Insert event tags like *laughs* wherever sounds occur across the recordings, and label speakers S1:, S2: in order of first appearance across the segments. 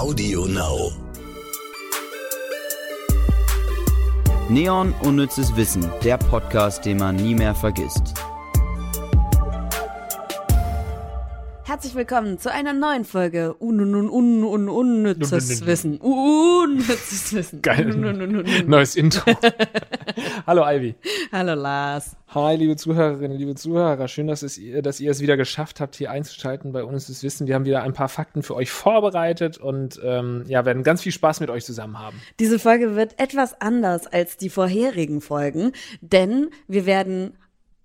S1: Audio Now.
S2: Neon Unnützes Wissen, der Podcast, den man nie mehr vergisst.
S3: Herzlich willkommen zu einer neuen Folge Un un un un unnützes Wissen. Unnützes Wissen.
S4: Geil. Neues Intro. *laughs* Hallo Ivy.
S3: Hallo Lars.
S4: Hi, liebe Zuhörerinnen, liebe Zuhörer. Schön, dass, es, dass ihr es wieder geschafft habt, hier einzuschalten bei uns das Wissen. Wir haben wieder ein paar Fakten für euch vorbereitet und ähm, ja, werden ganz viel Spaß mit euch zusammen haben.
S3: Diese Folge wird etwas anders als die vorherigen Folgen, denn wir werden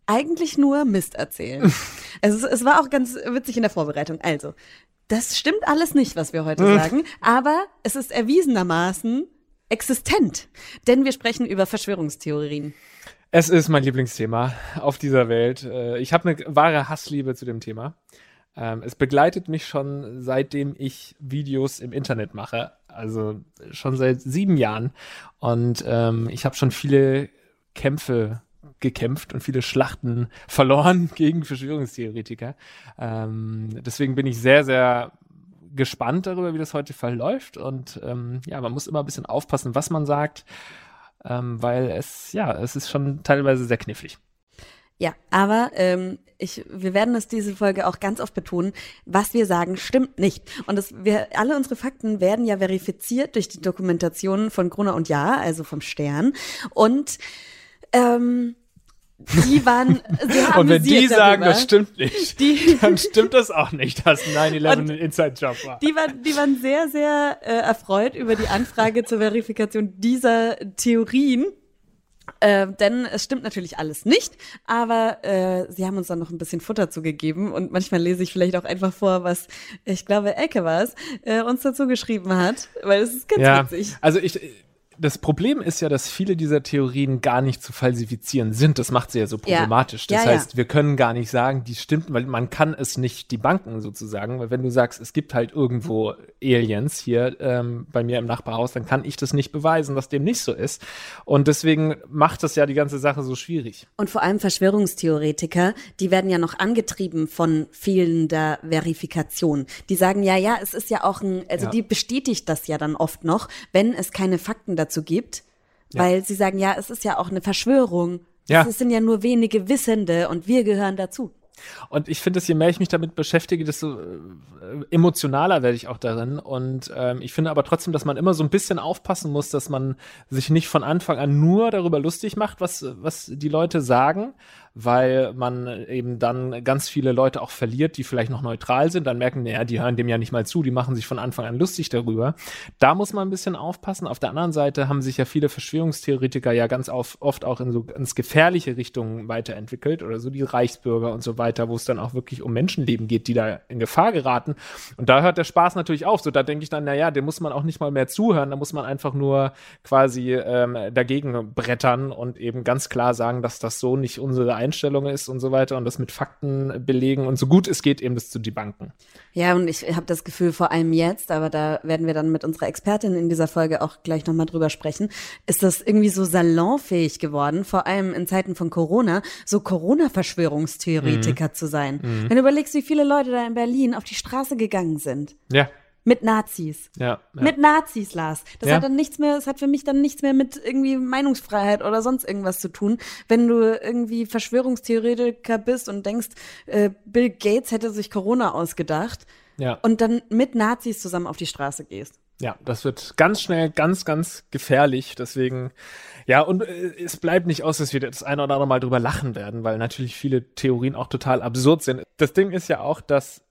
S3: eigentlich nur Mist erzählen. also *laughs* es, es war auch ganz witzig in der Vorbereitung. Also, das stimmt alles nicht, was wir heute *laughs* sagen, aber es ist erwiesenermaßen existent, denn wir sprechen über Verschwörungstheorien.
S4: Es ist mein Lieblingsthema auf dieser Welt. Äh, Ich habe eine wahre Hassliebe zu dem Thema. Ähm, Es begleitet mich schon seitdem ich Videos im Internet mache, also schon seit sieben Jahren. Und ähm, ich habe schon viele Kämpfe gekämpft und viele Schlachten *laughs* verloren gegen Verschwörungstheoretiker. Ähm, deswegen bin ich sehr, sehr gespannt darüber, wie das heute verläuft. Und ähm, ja, man muss immer ein bisschen aufpassen, was man sagt, ähm, weil es, ja, es ist schon teilweise sehr knifflig.
S3: Ja, aber ähm, ich, wir werden es diese Folge auch ganz oft betonen, was wir sagen, stimmt nicht. Und das, wir, alle unsere Fakten werden ja verifiziert durch die Dokumentationen von Gruner und Ja, also vom Stern. Und ähm, die waren sehr *laughs*
S4: Und wenn die sagen,
S3: darüber.
S4: das stimmt nicht,
S3: Die- *laughs*
S4: dann stimmt das auch nicht, dass 9-11
S3: Und
S4: ein Inside-Job war.
S3: Die waren, die waren sehr, sehr äh, erfreut über die Anfrage zur Verifikation dieser Theorien. Äh, denn es stimmt natürlich alles nicht, aber äh, sie haben uns dann noch ein bisschen Futter zugegeben und manchmal lese ich vielleicht auch einfach vor, was ich glaube Ecke war es, äh, uns dazu geschrieben hat, weil es ist ganz
S4: Ja,
S3: witzig.
S4: also ich, das Problem ist ja, dass viele dieser Theorien gar nicht zu falsifizieren sind. Das macht sie ja so
S3: Ja.
S4: problematisch. Das
S3: Ja, ja.
S4: heißt, wir können gar nicht sagen, die stimmt, weil man kann es nicht die Banken sozusagen. Weil wenn du sagst, es gibt halt irgendwo Aliens hier ähm, bei mir im Nachbarhaus, dann kann ich das nicht beweisen, dass dem nicht so ist. Und deswegen macht das ja die ganze Sache so schwierig.
S3: Und vor allem Verschwörungstheoretiker, die werden ja noch angetrieben von fehlender Verifikation. Die sagen ja, ja, es ist ja auch ein, also
S4: Ja.
S3: die bestätigt das ja dann oft noch, wenn es keine Fakten dazu gibt, weil sie sagen, ja, es ist ja auch eine Verschwörung.
S4: Ja.
S3: Es sind ja nur wenige Wissende und wir gehören dazu.
S4: Und ich finde, dass je mehr ich mich damit beschäftige, desto äh, emotionaler werde ich auch darin. Und ähm, ich finde aber trotzdem, dass man immer so ein bisschen aufpassen muss, dass man sich nicht von Anfang an nur darüber lustig macht, was, was die Leute sagen, weil man eben dann ganz viele Leute auch verliert, die vielleicht noch neutral sind, dann merken, naja, die hören dem ja nicht mal zu, die machen sich von Anfang an lustig darüber. Da muss man ein bisschen aufpassen. Auf der anderen Seite haben sich ja viele Verschwörungstheoretiker ja ganz auf, oft auch in so ganz gefährliche Richtungen weiterentwickelt oder so die Reichsbürger und so weiter, wo es dann auch wirklich um Menschenleben geht, die da in Gefahr geraten. Und da hört der Spaß natürlich auf. So, da denke ich dann, naja, dem muss man auch nicht mal mehr zuhören, da muss man einfach nur quasi ähm, dagegen brettern und eben ganz klar sagen, dass das so nicht unsere Einstellung ist und so weiter und das mit Fakten belegen und so gut es geht, eben das zu debunken.
S3: Ja, und ich habe das Gefühl, vor allem jetzt, aber da werden wir dann mit unserer Expertin in dieser Folge auch gleich nochmal drüber sprechen, ist das irgendwie so salonfähig geworden, vor allem in Zeiten von Corona, so Corona-Verschwörungstheoretiker zu sein. Wenn du überlegst, wie viele Leute da in Berlin auf die Straße gegangen sind.
S4: Ja,
S3: Mit Nazis.
S4: ja. ja.
S3: Mit Nazis, Lars. Das
S4: Ja.
S3: hat dann nichts mehr, das hat für mich dann nichts mehr mit irgendwie Meinungsfreiheit oder sonst irgendwas zu tun. Wenn du irgendwie Verschwörungstheoretiker bist und denkst, äh, Bill Gates hätte sich Corona ausgedacht
S4: ja.
S3: und dann mit Nazis zusammen auf die Straße gehst.
S4: Ja, das wird ganz schnell ganz, ganz gefährlich. Deswegen, ja, und äh, es bleibt nicht aus, dass wir das eine oder andere Mal drüber lachen werden, weil natürlich viele Theorien auch total absurd sind. Das Ding ist ja auch, dass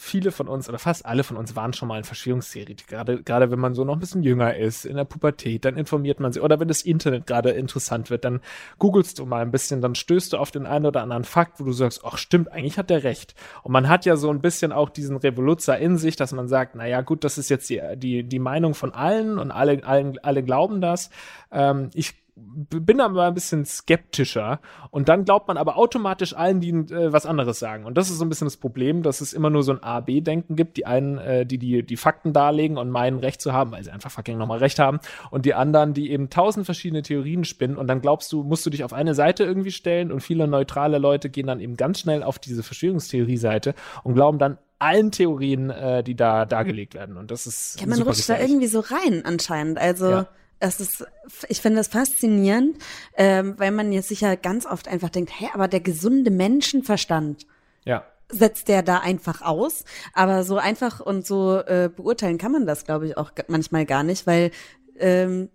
S4: viele von uns oder fast alle von uns waren schon mal ein Verschwörungstheoretiker. Gerade, gerade wenn man so noch ein bisschen jünger ist, in der Pubertät, dann informiert man sich. Oder wenn das Internet gerade interessant wird, dann googelst du mal ein bisschen, dann stößt du auf den einen oder anderen Fakt, wo du sagst, ach stimmt, eigentlich hat der recht. Und man hat ja so ein bisschen auch diesen Revoluzzer in sich, dass man sagt, na ja, gut, das ist jetzt die, die, die Meinung von allen und alle, allen, alle glauben das. Ähm, ich bin da mal ein bisschen skeptischer und dann glaubt man aber automatisch allen, die äh, was anderes sagen. Und das ist so ein bisschen das Problem, dass es immer nur so ein A-B-Denken gibt. Die einen, äh, die, die die Fakten darlegen und meinen Recht zu haben, weil sie einfach fucking nochmal Recht haben. Und die anderen, die eben tausend verschiedene Theorien spinnen und dann glaubst du, musst du dich auf eine Seite irgendwie stellen und viele neutrale Leute gehen dann eben ganz schnell auf diese Verschwörungstheorie-Seite und glauben dann, allen Theorien, äh, die da dargelegt werden. Und das ist.
S3: Ja, man rutscht da irgendwie so rein anscheinend. Also. Ja es ist, ich finde das faszinierend, ähm, weil man jetzt sicher ganz oft einfach denkt, hä, aber der gesunde Menschenverstand.
S4: Ja.
S3: Setzt der da einfach aus, aber so einfach und so äh, beurteilen kann man das, glaube ich, auch manchmal gar nicht, weil ähm,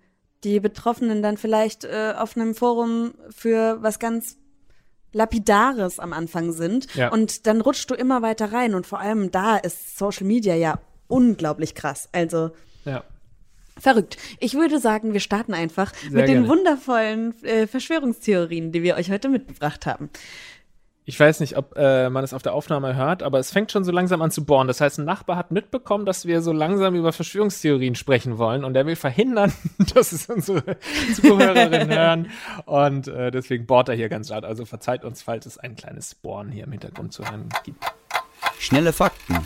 S3: die Betroffenen dann vielleicht äh, auf einem Forum für was ganz Lapidares am Anfang sind
S4: ja.
S3: und dann rutschst du immer weiter rein und vor allem da ist Social Media ja unglaublich krass. Also
S4: ja.
S3: Verrückt. Ich würde sagen, wir starten einfach
S4: Sehr
S3: mit den
S4: gerne.
S3: wundervollen äh, Verschwörungstheorien, die wir euch heute mitgebracht haben.
S4: Ich weiß nicht, ob äh, man es auf der Aufnahme hört, aber es fängt schon so langsam an zu bohren. Das heißt, ein Nachbar hat mitbekommen, dass wir so langsam über Verschwörungstheorien sprechen wollen und er will verhindern, *laughs* dass es unsere *laughs* Zuhörerinnen hören. Und äh, deswegen bohrt er hier ganz laut. Also verzeiht uns, falls es ein kleines Bohren hier im Hintergrund zu hören gibt.
S2: Schnelle Fakten.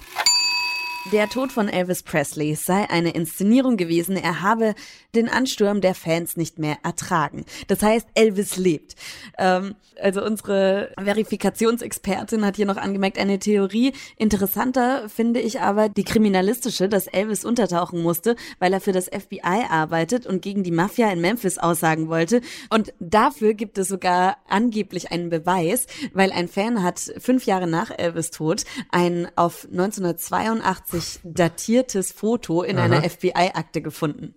S3: Der Tod von Elvis Presley sei eine Inszenierung gewesen, er habe den Ansturm der Fans nicht mehr ertragen. Das heißt, Elvis lebt. Ähm, also unsere Verifikationsexpertin hat hier noch angemerkt, eine Theorie. Interessanter finde ich aber die kriminalistische, dass Elvis untertauchen musste, weil er für das FBI arbeitet und gegen die Mafia in Memphis aussagen wollte. Und dafür gibt es sogar angeblich einen Beweis, weil ein Fan hat fünf Jahre nach Elvis Tod ein auf 1982 datiertes Foto in
S4: Aha.
S3: einer FBI-Akte gefunden.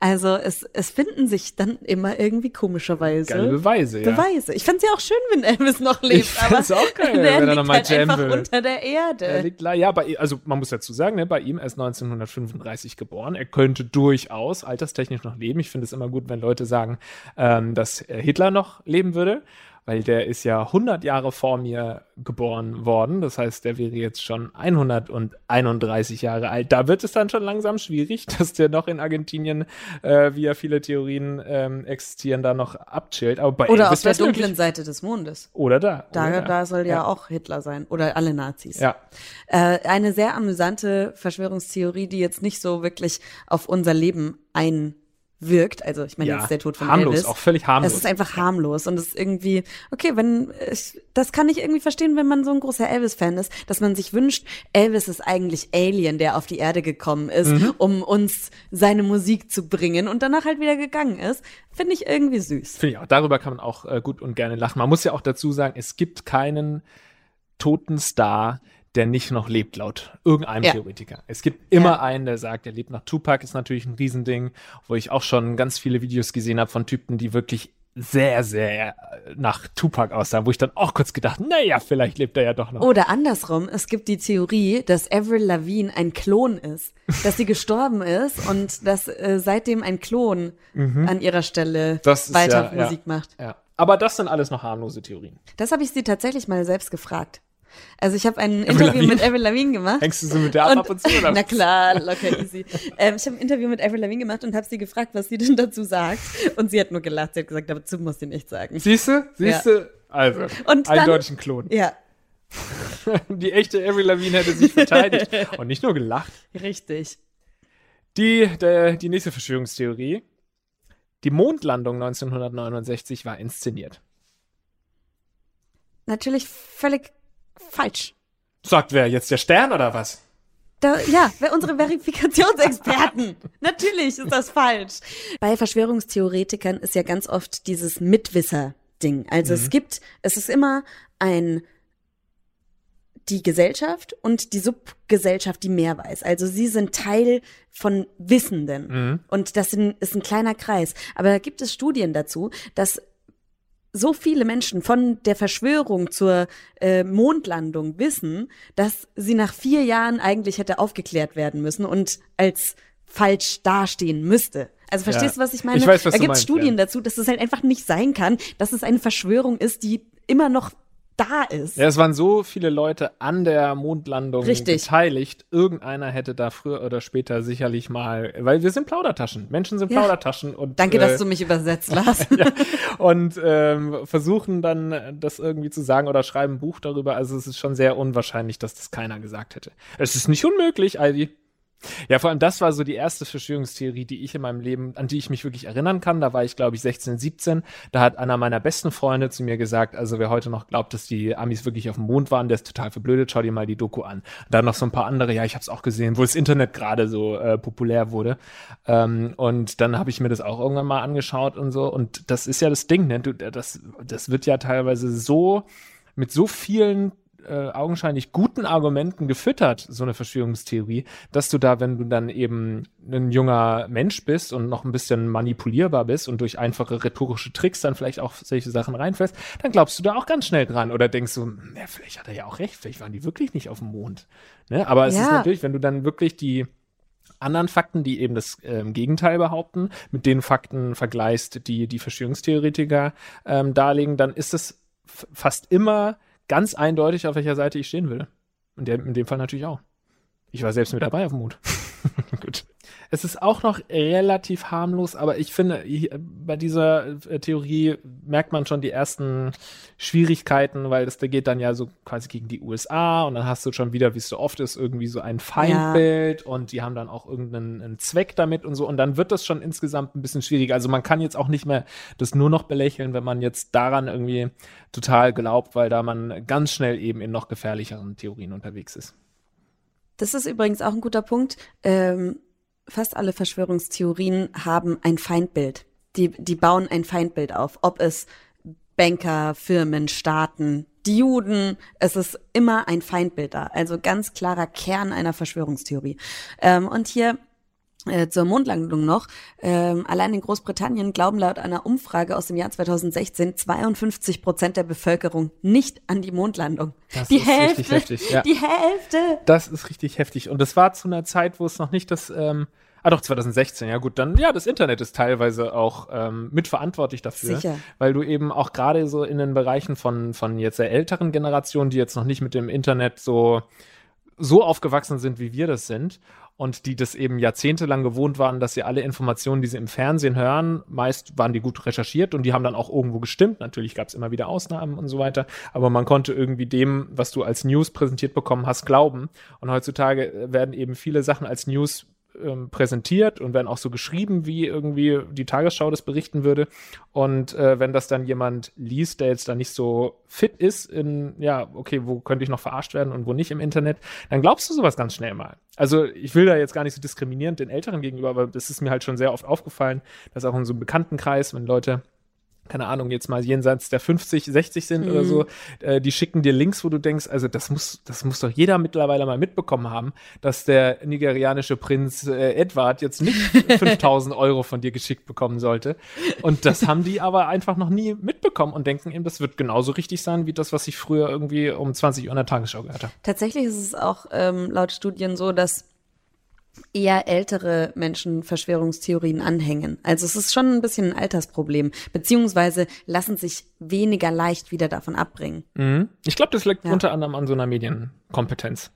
S3: Also es, es finden sich dann immer irgendwie komischerweise
S4: Geile Beweise, ja.
S3: Beweise. Ich find's ja auch schön, wenn Elvis noch lebt,
S4: Ich find's
S3: aber
S4: auch geil, *laughs* wenn er
S3: liegt
S4: noch mal
S3: halt einfach
S4: will.
S3: unter der Erde.
S4: Er liegt ja, bei, also man muss dazu sagen, ne, bei ihm er ist 1935 geboren. Er könnte durchaus alterstechnisch noch leben. Ich finde es immer gut, wenn Leute sagen, ähm, dass äh, Hitler noch leben würde, weil der ist ja 100 Jahre vor mir geboren worden. Das heißt, der wäre jetzt schon 131 Jahre alt. Da wird es dann schon langsam schwierig, *laughs* dass der noch in Argentinien, äh, wie ja viele Theorien ähm, existieren, da noch abchillt. Aber bei
S3: Oder
S4: Elvis
S3: auf der dunklen Seite des Mondes.
S4: Oder da.
S3: Da,
S4: oder
S3: da soll ja,
S4: Ja.
S3: auch Hitler sein. Oder alle Nazis.
S4: Ja.
S3: Äh, eine sehr amüsante Verschwörungstheorie, die jetzt nicht so wirklich auf unser Leben einwirkt. Also ich meine,
S4: Ja,
S3: jetzt der Tod von
S4: harmlos,
S3: Elvis.
S4: auch völlig harmlos.
S3: Es ist einfach harmlos und es ist irgendwie, okay, wenn, ich, das kann ich irgendwie verstehen, wenn man so ein großer Elvis-Fan ist, dass man sich wünscht, Elvis ist eigentlich Alien, der auf die Erde gekommen ist,
S4: Mhm.
S3: um uns seine Musik zu bringen und danach halt wieder gegangen ist. Finde ich irgendwie süß.
S4: Finde ich auch. Darüber kann man auch äh, gut und gerne lachen. Man muss ja auch dazu sagen, es gibt keinen toten Star, der nicht noch lebt, laut irgendeinem
S3: Ja.
S4: Theoretiker. Es gibt immer
S3: Ja.
S4: einen, der sagt, er lebt noch. Tupac ist natürlich ein Riesending, wo ich auch schon ganz viele Videos gesehen habe von Typen, die wirklich sehr, sehr nach Tupac aussahen, wo ich dann auch kurz gedacht, naja, vielleicht lebt er ja doch noch.
S3: Oder andersrum, es gibt die Theorie, dass Avril Lavigne ein Klon ist, dass sie *laughs* gestorben ist und dass äh, seitdem ein Klon an ihrer Stelle
S4: Mhm. Das
S3: weiter
S4: ja.
S3: Musik macht.
S4: Ja. Aber das sind alles noch harmlose Theorien.
S3: Das habe ich sie tatsächlich mal selbst gefragt. Also ich habe ein Interview
S4: Lavigne?
S3: mit Avril Lavigne gemacht.
S4: Hängst du so mit der ab, ab und zu? Oder? *laughs*
S3: na klar, locker easy. ähm, ich habe ein Interview mit Avril Lavigne gemacht und habe sie gefragt, was sie denn dazu sagt. Und sie hat nur gelacht. Sie hat gesagt, dazu muss sie nichts sagen.
S4: Siehst du? Siehst du? Also,
S3: Und
S4: eindeutig ein Klon.
S3: Ja, *laughs*
S4: Die echte Avril Lavigne hätte sich verteidigt *laughs* und nicht nur gelacht.
S3: richtig.
S4: Die, der, die nächste Verschwörungstheorie. Die Mondlandung 1969 war inszeniert.
S3: Natürlich völlig falsch.
S4: Sagt wer jetzt der Stern oder was?
S3: Da, ja, unsere Verifikationsexperten. *laughs* Natürlich ist das falsch. Bei Verschwörungstheoretikern ist ja ganz oft dieses Mitwisser-Ding. Also es gibt, es ist immer ein die Gesellschaft und die Subgesellschaft, die mehr weiß. Also sie sind Teil von Wissenden. Und das sind, ist ein kleiner Kreis. Aber da gibt es Studien dazu, dass so viele Menschen von der Verschwörung zur äh, Mondlandung wissen, dass sie nach vier Jahren eigentlich hätte aufgeklärt werden müssen und als falsch dastehen müsste. Also verstehst
S4: Ja.
S3: du, was ich meine?
S4: Ich weiß, was
S3: da gibt es Studien
S4: ja.
S3: dazu, dass es halt einfach nicht sein kann, dass es eine Verschwörung ist, die immer noch da ist.
S4: Ja, es waren so viele Leute an der Mondlandung
S3: Richtig.
S4: beteiligt. Irgendeiner hätte da früher oder später sicherlich mal, weil wir sind Plaudertaschen. Menschen sind
S3: Ja.
S4: Plaudertaschen und
S3: Danke,
S4: äh,
S3: dass du mich übersetzt, *laughs* Lars.
S4: und ähm, versuchen dann das irgendwie zu sagen oder schreiben ein Buch darüber. Also es ist schon sehr unwahrscheinlich, dass das keiner gesagt hätte. Es ist nicht unmöglich, Ivy. Ja, vor allem das war so die erste Verschwörungstheorie, die ich in meinem Leben, an die ich mich wirklich erinnern kann. Da war ich, glaube ich, 16, 17. Da hat einer meiner besten Freunde zu mir gesagt, also wer heute noch glaubt, dass die Amis wirklich auf dem Mond waren, der ist total verblödet, schau dir mal die Doku an. Dann noch so ein paar andere, ja, ich habe es auch gesehen, wo das Internet gerade so äh, populär wurde. Ähm, und dann habe ich mir das auch irgendwann mal angeschaut und so. Und das ist ja das Ding, ne? Du, das, das wird ja teilweise so mit so vielen äh, augenscheinlich guten Argumenten gefüttert, so eine Verschwörungstheorie, dass du da, wenn du dann eben ein junger Mensch bist und noch ein bisschen manipulierbar bist und durch einfache rhetorische Tricks dann vielleicht auch solche Sachen reinfällst, dann glaubst du da auch ganz schnell dran oder denkst so, ja, vielleicht hat er ja auch recht, vielleicht waren die wirklich nicht auf dem Mond. Ne? Aber es
S3: Ja.
S4: ist natürlich, wenn du dann wirklich die anderen Fakten, die eben das ähm, Gegenteil behaupten, mit den Fakten vergleichst, die die Verschwörungstheoretiker ähm, darlegen, dann ist es fast immer ganz eindeutig, auf welcher Seite ich stehen will. In, der, in dem Fall natürlich auch. Ich war selbst mit dabei auf dem Mut. *laughs* Gut. Es ist auch noch relativ harmlos, aber ich finde, bei dieser äh, Theorie merkt man schon die ersten Schwierigkeiten, weil das da geht dann ja so quasi gegen die USA und dann hast du schon wieder, wie es so oft ist, irgendwie so ein Feindbild und die haben dann auch irgendeinen einen Zweck damit und so und dann wird das schon insgesamt ein bisschen schwieriger. Also man kann jetzt auch nicht mehr das nur noch belächeln, wenn man jetzt daran irgendwie total glaubt, weil da man ganz schnell eben in noch gefährlicheren Theorien unterwegs ist.
S3: Das ist übrigens auch ein guter Punkt. Ähm, fast alle Verschwörungstheorien haben ein Feindbild. Die, die bauen ein Feindbild auf. Ob es Banker, Firmen, Staaten, die Juden, es ist immer ein Feindbild da. Also ganz klarer Kern einer Verschwörungstheorie. Ähm, und hier äh, zur Mondlandung noch. Ähm, allein in Großbritannien glauben laut einer Umfrage aus dem Jahr 2016 52 Prozent der Bevölkerung nicht an die Mondlandung.
S4: Das
S3: die
S4: ist
S3: Hälfte,
S4: richtig heftig, ja.
S3: die Hälfte.
S4: Das ist richtig heftig. Und das war zu einer Zeit, wo es noch nicht das, ähm, ah doch, 2016, ja gut, dann, ja, das Internet ist teilweise auch ähm, mitverantwortlich dafür.
S3: Sicher.
S4: Weil du eben auch gerade so in den Bereichen von, von jetzt der älteren Generation, die jetzt noch nicht mit dem Internet so, so aufgewachsen sind, wie wir das sind. Und die das eben jahrzehntelang gewohnt waren, dass sie alle Informationen, die sie im Fernsehen hören, meist waren die gut recherchiert und die haben dann auch irgendwo gestimmt. Natürlich gab es immer wieder Ausnahmen und so weiter, aber man konnte irgendwie dem, was du als News präsentiert bekommen hast, glauben. Und heutzutage äh, werden eben viele Sachen als News ähm, präsentiert und werden auch so geschrieben, wie irgendwie die Tagesschau das berichten würde. Und äh, wenn das dann jemand liest, der jetzt da nicht so fit ist in, ja, okay, wo könnte ich noch verarscht werden und wo nicht im Internet, dann glaubst du sowas ganz schnell mal. Also ich will da jetzt gar nicht so diskriminierend den Älteren gegenüber, aber das ist mir halt schon sehr oft aufgefallen, dass auch in so einem Bekanntenkreis, wenn Leute keine Ahnung, jetzt mal jenseits der 50, 60 sind oder so, äh, die schicken dir Links, wo du denkst, also das muss, das muss doch jeder mittlerweile mal mitbekommen haben, dass der nigerianische Prinz äh, Edward jetzt nicht *laughs* 5000 Euro von dir geschickt bekommen sollte. Und das haben die aber einfach noch nie mitbekommen und denken eben, das wird genauso richtig sein, wie das, was ich früher irgendwie um 20 Uhr in der Tagesschau gehört habe.
S3: Tatsächlich ist es auch ähm, laut Studien so, dass eher ältere Menschen Verschwörungstheorien anhängen. Also es ist schon ein bisschen ein Altersproblem, beziehungsweise lassen sich weniger leicht wieder davon abbringen.
S4: Mhm. Ich glaube, das liegt
S3: Ja.
S4: unter anderem an so einer Medienkompetenz.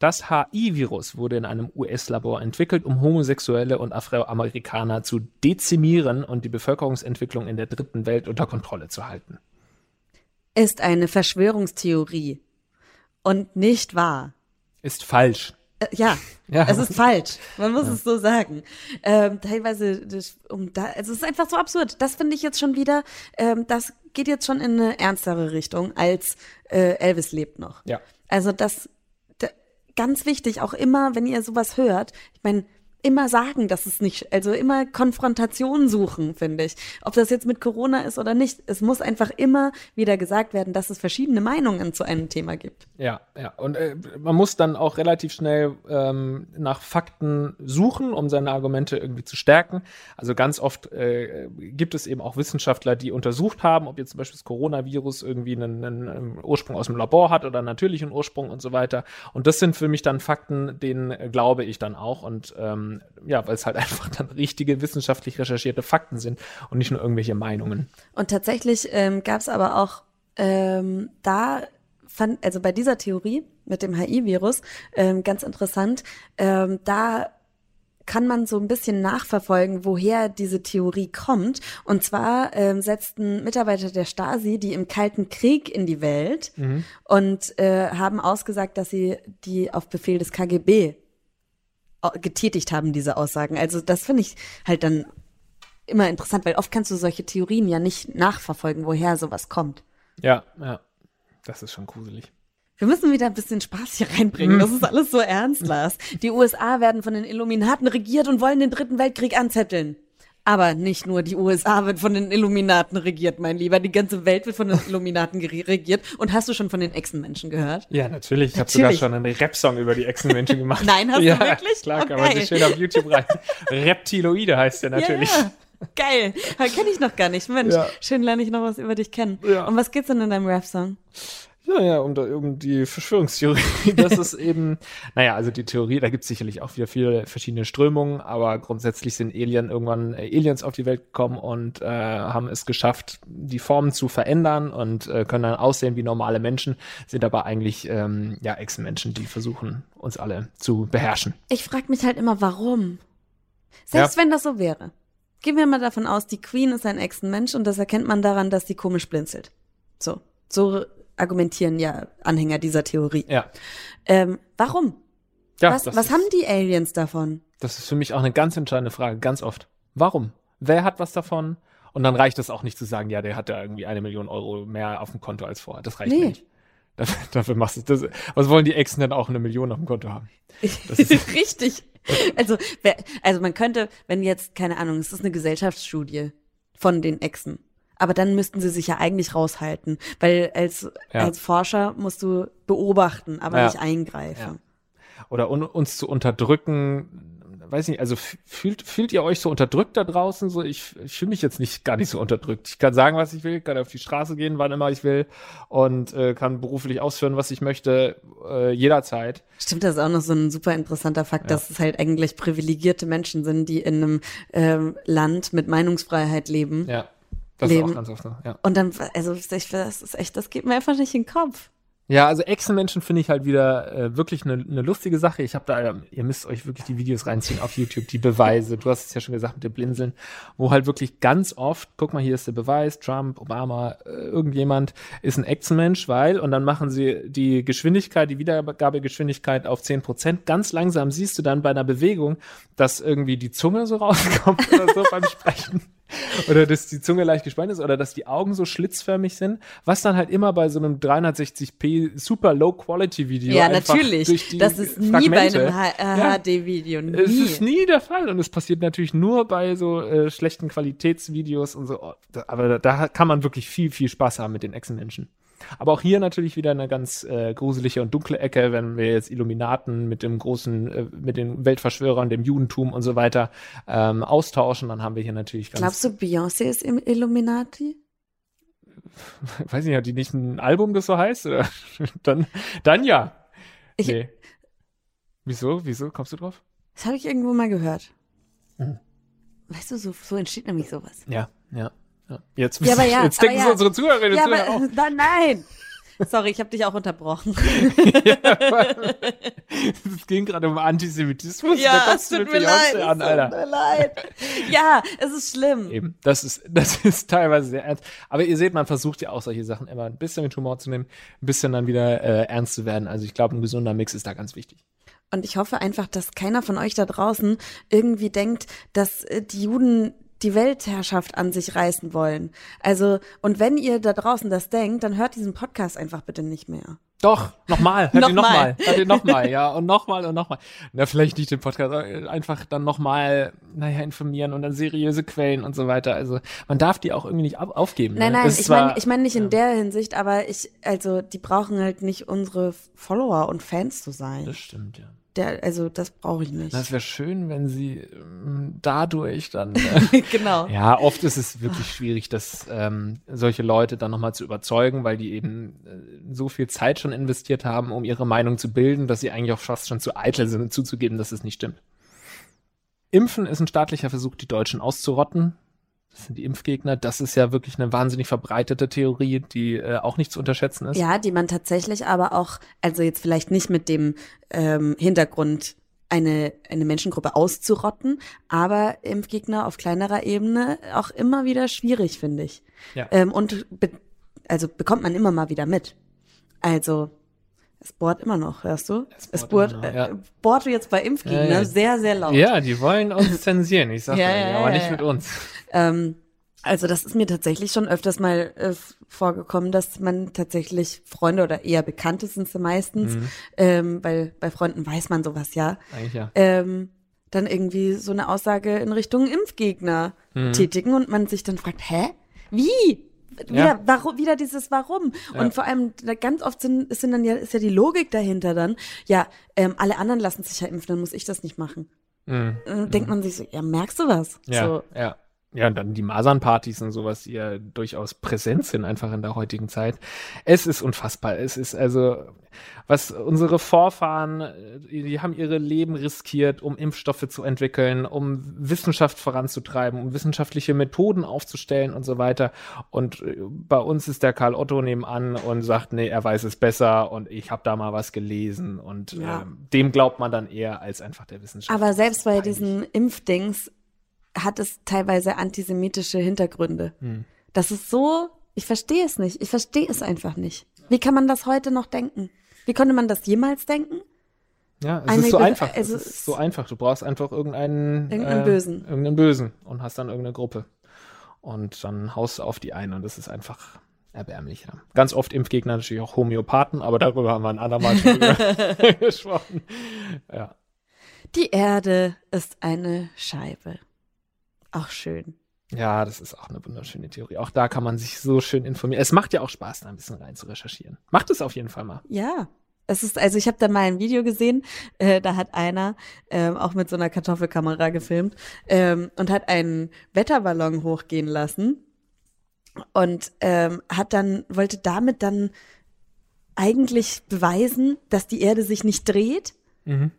S4: Das HI-Virus wurde in einem US-Labor entwickelt, um Homosexuelle und Afroamerikaner zu dezimieren und die Bevölkerungsentwicklung in der dritten Welt unter Kontrolle zu halten.
S3: Ist eine Verschwörungstheorie und nicht wahr.
S4: Ist falsch.
S3: Äh, ja,
S4: Ja.
S3: es ist falsch. Man muss es so sagen. Ähm, teilweise, das, um da, also es ist einfach so absurd. Das finde ich jetzt schon wieder, ähm, das geht jetzt schon in eine ernstere Richtung als äh, Elvis lebt noch.
S4: Ja.
S3: Also das, da, ganz wichtig, auch immer, wenn ihr sowas hört, ich meine, immer sagen, dass es nicht, also immer Konfrontation suchen, finde ich. Ob das jetzt mit Corona ist oder nicht, es muss einfach immer wieder gesagt werden, dass es verschiedene Meinungen zu einem Thema gibt.
S4: Ja, ja. Und äh, man muss dann auch relativ schnell ähm, nach Fakten suchen, um seine Argumente irgendwie zu stärken. Also ganz oft äh, gibt es eben auch Wissenschaftler, die untersucht haben, ob jetzt zum Beispiel das Coronavirus irgendwie einen, einen, Ursprung aus dem Labor hat oder einen natürlichen Ursprung und so weiter. Und das sind für mich dann Fakten, denen äh, glaube ich dann auch. Und ähm, ja, weil es halt *laughs* einfach dann richtige wissenschaftlich recherchierte Fakten sind und nicht nur irgendwelche Meinungen.
S3: Und tatsächlich ähm, gab es aber auch ähm, da fand, also bei dieser Theorie mit dem HI-Virus, ähm, ganz interessant, ähm, da kann man so ein bisschen nachverfolgen, woher diese Theorie kommt. Und zwar ähm, setzten Mitarbeiter der Stasi die im Kalten Krieg in die Welt
S4: Mhm.
S3: und äh, haben ausgesagt, dass sie die auf Befehl des KGB getätigt haben, diese Aussagen. Also das finde ich halt dann immer interessant, weil oft kannst du solche Theorien ja nicht nachverfolgen, woher sowas kommt.
S4: Ja, ja. Das ist schon gruselig.
S3: Wir müssen wieder ein bisschen Spaß hier reinbringen. Das ist alles so ernst, Lars. Die USA werden von den Illuminaten regiert und wollen den Dritten Weltkrieg anzetteln. Aber nicht nur die USA wird von den Illuminaten regiert, mein Lieber. Die ganze Welt wird von den *laughs* Illuminaten regiert. Und hast du schon von den Echsenmenschen gehört?
S4: Ja, natürlich. Ich habe sogar schon einen Rap-Song über die Echsenmenschen gemacht. *laughs*
S3: Nein, hast du
S4: ja,
S3: wirklich?
S4: Klar,
S3: Oh,
S4: kann man sich schön auf YouTube rein. Reptiloide heißt der natürlich.
S3: Ja. *laughs* Geil. Kenne ich noch gar nicht. Mensch,
S4: Ja.
S3: schön lerne ich noch was über dich kennen.
S4: Ja.
S3: Um was geht's denn in deinem Rap-Song?
S4: Ja, ja, um, da, um die Verschwörungstheorie. *laughs* Das ist eben, naja, also die Theorie, da gibt es sicherlich auch wieder viele verschiedene Strömungen, aber grundsätzlich sind Alien irgendwann äh, Aliens auf die Welt gekommen und äh, haben es geschafft, die Formen zu verändern und äh, können dann aussehen wie normale Menschen, sind aber eigentlich ähm, ja Echsenmenschen, die versuchen, uns alle zu beherrschen.
S3: Ich frage mich halt immer, warum? Selbst wenn das so wäre. Gehen wir mal davon aus, die Queen ist ein Echsenmensch und das erkennt man daran, dass sie komisch blinzelt. So. So argumentieren ja Anhänger dieser Theorie.
S4: Ja.
S3: Ähm, warum?
S4: ja
S3: was was
S4: ist-
S3: haben die Aliens davon?
S4: Das ist für mich auch eine ganz entscheidende Frage, ganz oft. Warum? Wer hat was davon? Und dann reicht es auch nicht zu sagen, ja, der hat ja irgendwie eine Million Euro mehr auf dem Konto als vorher. Das reicht
S3: Nee.
S4: mir nicht. Dafür, dafür machst du das. Was wollen die Echsen denn auch eine Million auf dem Konto haben? Das ist- *laughs*
S3: Richtig. Also, also man könnte, wenn jetzt, keine Ahnung, es ist eine Gesellschaftsstudie von den Echsen. Aber dann müssten sie sich ja eigentlich raushalten, weil als,
S4: Ja.
S3: als Forscher musst du beobachten, aber
S4: Ja.
S3: nicht eingreifen.
S4: Oder un, uns zu unterdrücken, weiß nicht, also fühlt, fühlt ihr euch so unterdrückt da draußen? So, ich, ich fühle mich jetzt nicht gar nicht so unterdrückt. Ich kann sagen, was ich will, kann auf die Straße gehen, wann immer ich will und äh, kann beruflich ausführen, was ich möchte, äh, jederzeit.
S3: Stimmt, das ist auch noch so ein super interessanter Fakt, dass es halt eigentlich privilegierte Menschen sind, die in einem ähm, Land mit Meinungsfreiheit leben.
S4: Ja. Das
S3: Leben.
S4: ist auch ganz oft so, ja.
S3: Und dann, also ich, das ist echt, das geht mir einfach nicht in den Kopf.
S4: Ja, also Echsenmenschen finde ich halt wieder äh, wirklich eine ne lustige Sache. Ich habe da, ihr müsst euch wirklich die Videos reinziehen auf YouTube, die Beweise. Du hast es ja schon gesagt mit dem Blinzeln, wo halt wirklich ganz oft, guck mal, hier ist der Beweis, Trump, Obama, äh, irgendjemand ist ein Echsenmensch, weil, und dann machen sie die Geschwindigkeit, die Wiedergabegeschwindigkeit auf 10 Prozent. Ganz langsam siehst du dann bei einer Bewegung, dass irgendwie die Zunge so rauskommt oder so *laughs* beim Sprechen. *laughs* Oder dass die Zunge leicht gespannt ist oder dass die Augen so schlitzförmig sind, was dann halt immer bei so einem 360p super Low Quality Video
S3: Ja,
S4: einfach
S3: natürlich.
S4: durch die
S3: Das ist nie bei
S4: Fragmente-
S3: einem
S4: Ja.
S3: HD-Video.
S4: es
S3: Nie.
S4: ist nie der Fall und es passiert natürlich nur bei so äh, schlechten Qualitätsvideos und so. Oh, aber da, da kann man wirklich viel, viel Spaß haben mit den Echsenmenschen. Aber auch hier natürlich wieder eine ganz äh, gruselige und dunkle Ecke, wenn wir jetzt Illuminaten mit dem großen, äh, mit den Weltverschwörern, dem Judentum und so weiter ähm, austauschen, dann haben wir hier natürlich ganz,
S3: Glaubst du, Beyoncé ist im Illuminati? *laughs*
S4: weiß nicht, hat die nicht ein Album, das so heißt? Oder? *laughs* dann, dann ja.
S3: Ich-
S4: nee. Wieso? Wieso? Kommst du drauf?
S3: Das habe ich irgendwo mal gehört.
S4: Mhm.
S3: Weißt du, so, so entsteht nämlich sowas.
S4: Ja, ja. Ja. Jetzt,
S3: Ja, aber ja,
S4: jetzt denken
S3: aber
S4: sie
S3: ja.
S4: unsere Zuhörerinnen
S3: Ja,
S4: Zuhörer auch.
S3: nein, nein. Sorry, ich habe dich auch unterbrochen. *laughs*
S4: Es ging gerade um Antisemitismus. da kommst du mit Beyoncé an, Alter.
S3: mir leid. Ja, es ist schlimm.
S4: Eben, das ist, das *laughs* ist teilweise sehr ernst. Aber ihr seht, man versucht ja auch solche Sachen immer ein bisschen mit Humor zu nehmen, ein bisschen dann wieder äh, ernst zu werden. Also ich glaube, ein gesunder Mix ist da ganz wichtig.
S3: Und ich hoffe einfach, dass keiner von euch da draußen irgendwie denkt, dass äh, die Juden die Weltherrschaft an sich reißen wollen. Also, und wenn ihr da draußen das denkt, dann hört diesen Podcast einfach bitte nicht mehr.
S4: Doch, nochmal, hört ihn
S3: Nochmal.
S4: hört ihn nochmal, ja, und nochmal und nochmal. Na, vielleicht nicht den Podcast, aber einfach dann nochmal, naja, informieren und dann seriöse Quellen und so weiter. Also man darf die auch irgendwie nicht auf, aufgeben.
S3: Nein,
S4: ne?
S3: nein, ich meine ich mein nicht in
S4: ja.
S3: der Hinsicht, aber ich, also die brauchen halt nicht unsere Follower und Fans zu sein.
S4: Das stimmt, ja.
S3: Der, also das brauche ich nicht.
S4: Das wäre schön, wenn sie ähm, dadurch dann. *laughs* Äh,
S3: genau.
S4: ja, oft ist es wirklich schwierig, dass ähm, solche Leute dann nochmal zu überzeugen, weil die eben äh, so viel Zeit schon investiert haben, um ihre Meinung zu bilden, dass sie eigentlich auch fast schon zu eitel sind, zuzugeben, dass es nicht stimmt. Impfen ist ein staatlicher Versuch, die Deutschen auszurotten. Das sind die Impfgegner. Das ist ja wirklich eine wahnsinnig verbreitete Theorie, die äh, auch nicht zu unterschätzen ist.
S3: Ja, die man tatsächlich aber auch, also jetzt vielleicht nicht mit dem ähm, Hintergrund, eine, eine Menschengruppe auszurotten, aber Impfgegner auf kleinerer Ebene auch immer wieder schwierig, finde ich.
S4: Ja.
S3: Ähm, und be also bekommt man immer mal wieder mit. Also es bohrt immer noch, hörst du?
S4: Es bohrt immer noch,
S3: äh,
S4: ja.
S3: bohrt jetzt bei Impfgegner
S4: Ja, ja.
S3: sehr, sehr laut.
S4: Ja, die wollen uns *laughs* zensieren, ich sag
S3: Ja,
S4: ja, aber nicht mit uns.
S3: Ähm, also das ist mir tatsächlich schon öfters mal äh, vorgekommen, dass man tatsächlich Freunde oder eher Bekannte sind sie meistens,
S4: Mhm.
S3: ähm, weil bei Freunden weiß man sowas ja,
S4: Eigentlich ja.
S3: ähm, dann irgendwie so eine Aussage in Richtung Impfgegner
S4: Mhm.
S3: tätigen und man sich dann fragt, hä? Wie? Wieder,
S4: Ja.
S3: warum, wieder dieses Warum.
S4: Ja.
S3: Und vor allem, ganz oft sind, sind dann ja, ist ja die Logik dahinter dann, ja, ähm, alle anderen lassen sich ja impfen, dann muss ich das nicht machen.
S4: Mhm.
S3: Dann denkt man sich so, ja, merkst du was?
S4: Ja,
S3: So,
S4: ja. Ja, und dann die Masernpartys und sowas, die ja durchaus präsent sind einfach in der heutigen Zeit. Es ist unfassbar. Es ist also, was unsere Vorfahren, äh, die haben ihre Leben riskiert, um Impfstoffe zu entwickeln, um Wissenschaft voranzutreiben, um wissenschaftliche Methoden aufzustellen und so weiter. Und äh, bei uns ist der Karl Otto nebenan und sagt, nee, er weiß es besser und ich habe da mal was gelesen und
S3: Ja.
S4: ähm, dem glaubt man dann eher als einfach der Wissenschaft.
S3: Aber selbst bei diesen Impfdings hat es teilweise antisemitische Hintergründe.
S4: Hm.
S3: Das ist so, ich verstehe es nicht. Ich verstehe es einfach nicht. Wie kann man das heute noch denken? Wie konnte man das jemals denken?
S4: Ja, es
S3: Eine
S4: ist so
S3: Be-
S4: einfach.
S3: also
S4: es ist so einfach. Du brauchst einfach irgendeinen
S3: Irgendeinen Bösen.
S4: Irgendeinen Bösen und hast dann irgendeine Gruppe. Und dann haust du auf die ein und das ist einfach erbärmlich. Ja. Ganz oft Impfgegner natürlich auch Homöopathen, aber darüber haben wir ein andermal *laughs* gesprochen. Ja.
S3: Die Erde ist eine Scheibe. Auch schön.
S4: ja, das ist auch eine wunderschöne Theorie. Auch da kann man sich so schön informieren. Es macht ja auch Spaß, da ein bisschen rein zu recherchieren. Macht es auf jeden Fall mal.
S3: Ja. Es ist, also ich habe da mal ein Video gesehen, äh, da hat einer ähm, auch mit so einer Kartoffelkamera gefilmt ähm, und hat einen Wetterballon hochgehen lassen und ähm, hat dann, wollte damit dann eigentlich beweisen, dass die Erde sich nicht dreht,
S4: Mhm.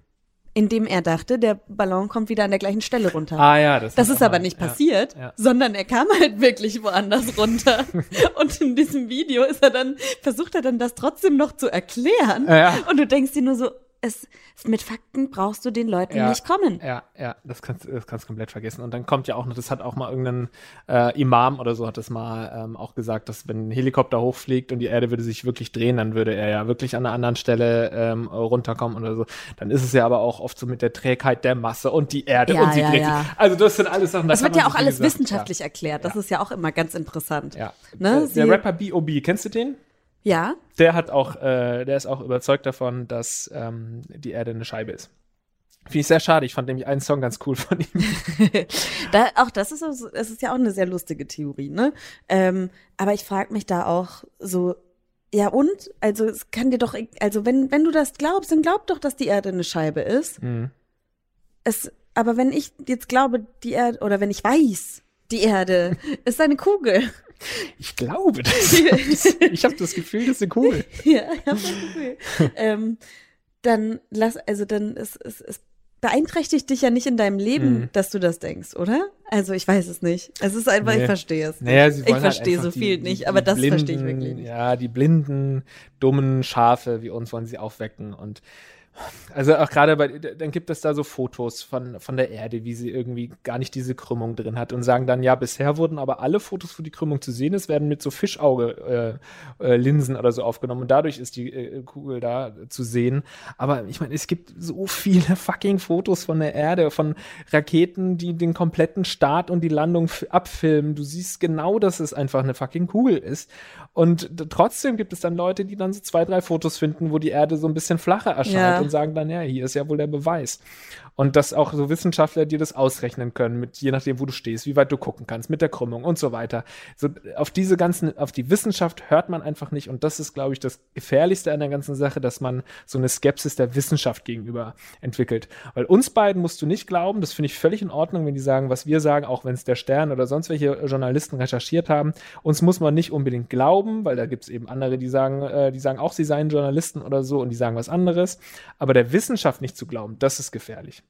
S3: Indem er dachte, der Ballon kommt wieder an der gleichen Stelle runter.
S4: Ah ja, das,
S3: Das ist aber
S4: mal-
S3: nicht
S4: ja.
S3: passiert,
S4: ja.
S3: sondern er kam halt wirklich woanders runter. *laughs* Und in diesem Video ist er dann, versucht er dann das trotzdem noch zu erklären.
S4: Ja.
S3: Und du denkst dir nur so, es, mit Fakten brauchst du den Leuten
S4: Ja.
S3: nicht kommen.
S4: Ja, ja, das kannst das kannst du komplett vergessen. Und dann kommt ja auch noch, das hat auch mal irgendein äh, Imam oder so hat das mal ähm, auch gesagt, dass wenn ein Helikopter hochfliegt und die Erde würde sich wirklich drehen, dann würde er ja wirklich an einer anderen Stelle ähm, runterkommen oder so. Dann ist es ja aber auch oft so mit der Trägheit der Masse und die Erde
S3: Ja,
S4: und sie
S3: ja,
S4: dreht
S3: ja.
S4: sich. Also das sind alles Sachen. da
S3: Das wird ja auch alles
S4: gesagt,
S3: wissenschaftlich erklärt. Das ist ja auch immer ganz interessant.
S4: Ja.
S3: Ne.
S4: Der, der Rapper B.O.B., kennst du den?
S3: Ja?
S4: Der hat auch, äh, der ist auch überzeugt davon, dass ähm, die Erde eine Scheibe ist. Finde ich sehr schade. Ich fand nämlich einen Song ganz cool von ihm. *laughs*
S3: Da, auch das ist, so- es ist ja auch eine sehr lustige Theorie, ne? Ähm, aber ich frage mich da auch so, ja und? Also es kann dir doch, also wenn, wenn du das glaubst, dann glaub doch, dass die Erde eine Scheibe ist.
S4: Mhm.
S3: Es, aber wenn ich jetzt glaube, die Erde, oder wenn ich weiß, die Erde ist eine Kugel.
S4: Ich glaube das. *laughs* ich habe das Gefühl, das ist eine Kugel. *laughs*
S3: ja, ich hab das Gefühl. ähm, dann lass, also dann ist es, es beeinträchtigt dich ja nicht in deinem Leben,
S4: Mhm.
S3: dass du das denkst, oder? Also ich weiß es nicht. Es ist einfach, ich
S4: Nee.
S3: verstehe es.
S4: Naja,
S3: ich
S4: halt
S3: verstehe so
S4: die-
S3: viel
S4: die-
S3: nicht,
S4: die
S3: aber das
S4: blinden,
S3: verstehe ich wirklich nicht.
S4: Ja, die blinden, dummen Schafe wie uns wollen sie aufwecken und also auch gerade bei, dann gibt es da so Fotos von, von der Erde, wie sie irgendwie gar nicht diese Krümmung drin hat und sagen dann, ja, bisher wurden aber alle Fotos, wo die Krümmung zu sehen ist, werden mit so Fischauge-Linsen äh, äh, oder so aufgenommen und dadurch ist die äh, Kugel da zu sehen. Aber ich meine, es gibt so viele *laughs* fucking Fotos von der Erde, von Raketen, die den kompletten Start und die Landung abfilmen. Du siehst genau, dass es einfach eine fucking Kugel ist. Und trotzdem gibt es dann Leute, die dann so zwei, drei Fotos finden, wo die Erde so ein bisschen flacher erscheint
S3: Ja.
S4: Und sagen dann, ja, hier ist ja wohl der Beweis. Und dass auch so Wissenschaftler dir das ausrechnen können, mit je nachdem, wo du stehst, wie weit du gucken kannst, mit der Krümmung und so weiter. So, auf diese ganzen, auf die Wissenschaft hört man einfach nicht. Und das ist, glaube ich, das Gefährlichste an der ganzen Sache, dass man so eine Skepsis der Wissenschaft gegenüber entwickelt. Weil uns beiden musst du nicht glauben, das finde ich völlig in Ordnung, wenn die sagen, was wir sagen, auch wenn es der Stern oder sonst welche Journalisten recherchiert haben. Uns muss man nicht unbedingt glauben, weil da gibt es eben andere, die sagen, äh, die sagen auch, sie seien Journalisten oder so und die sagen was anderes. Aber der Wissenschaft nicht zu glauben, das ist gefährlich.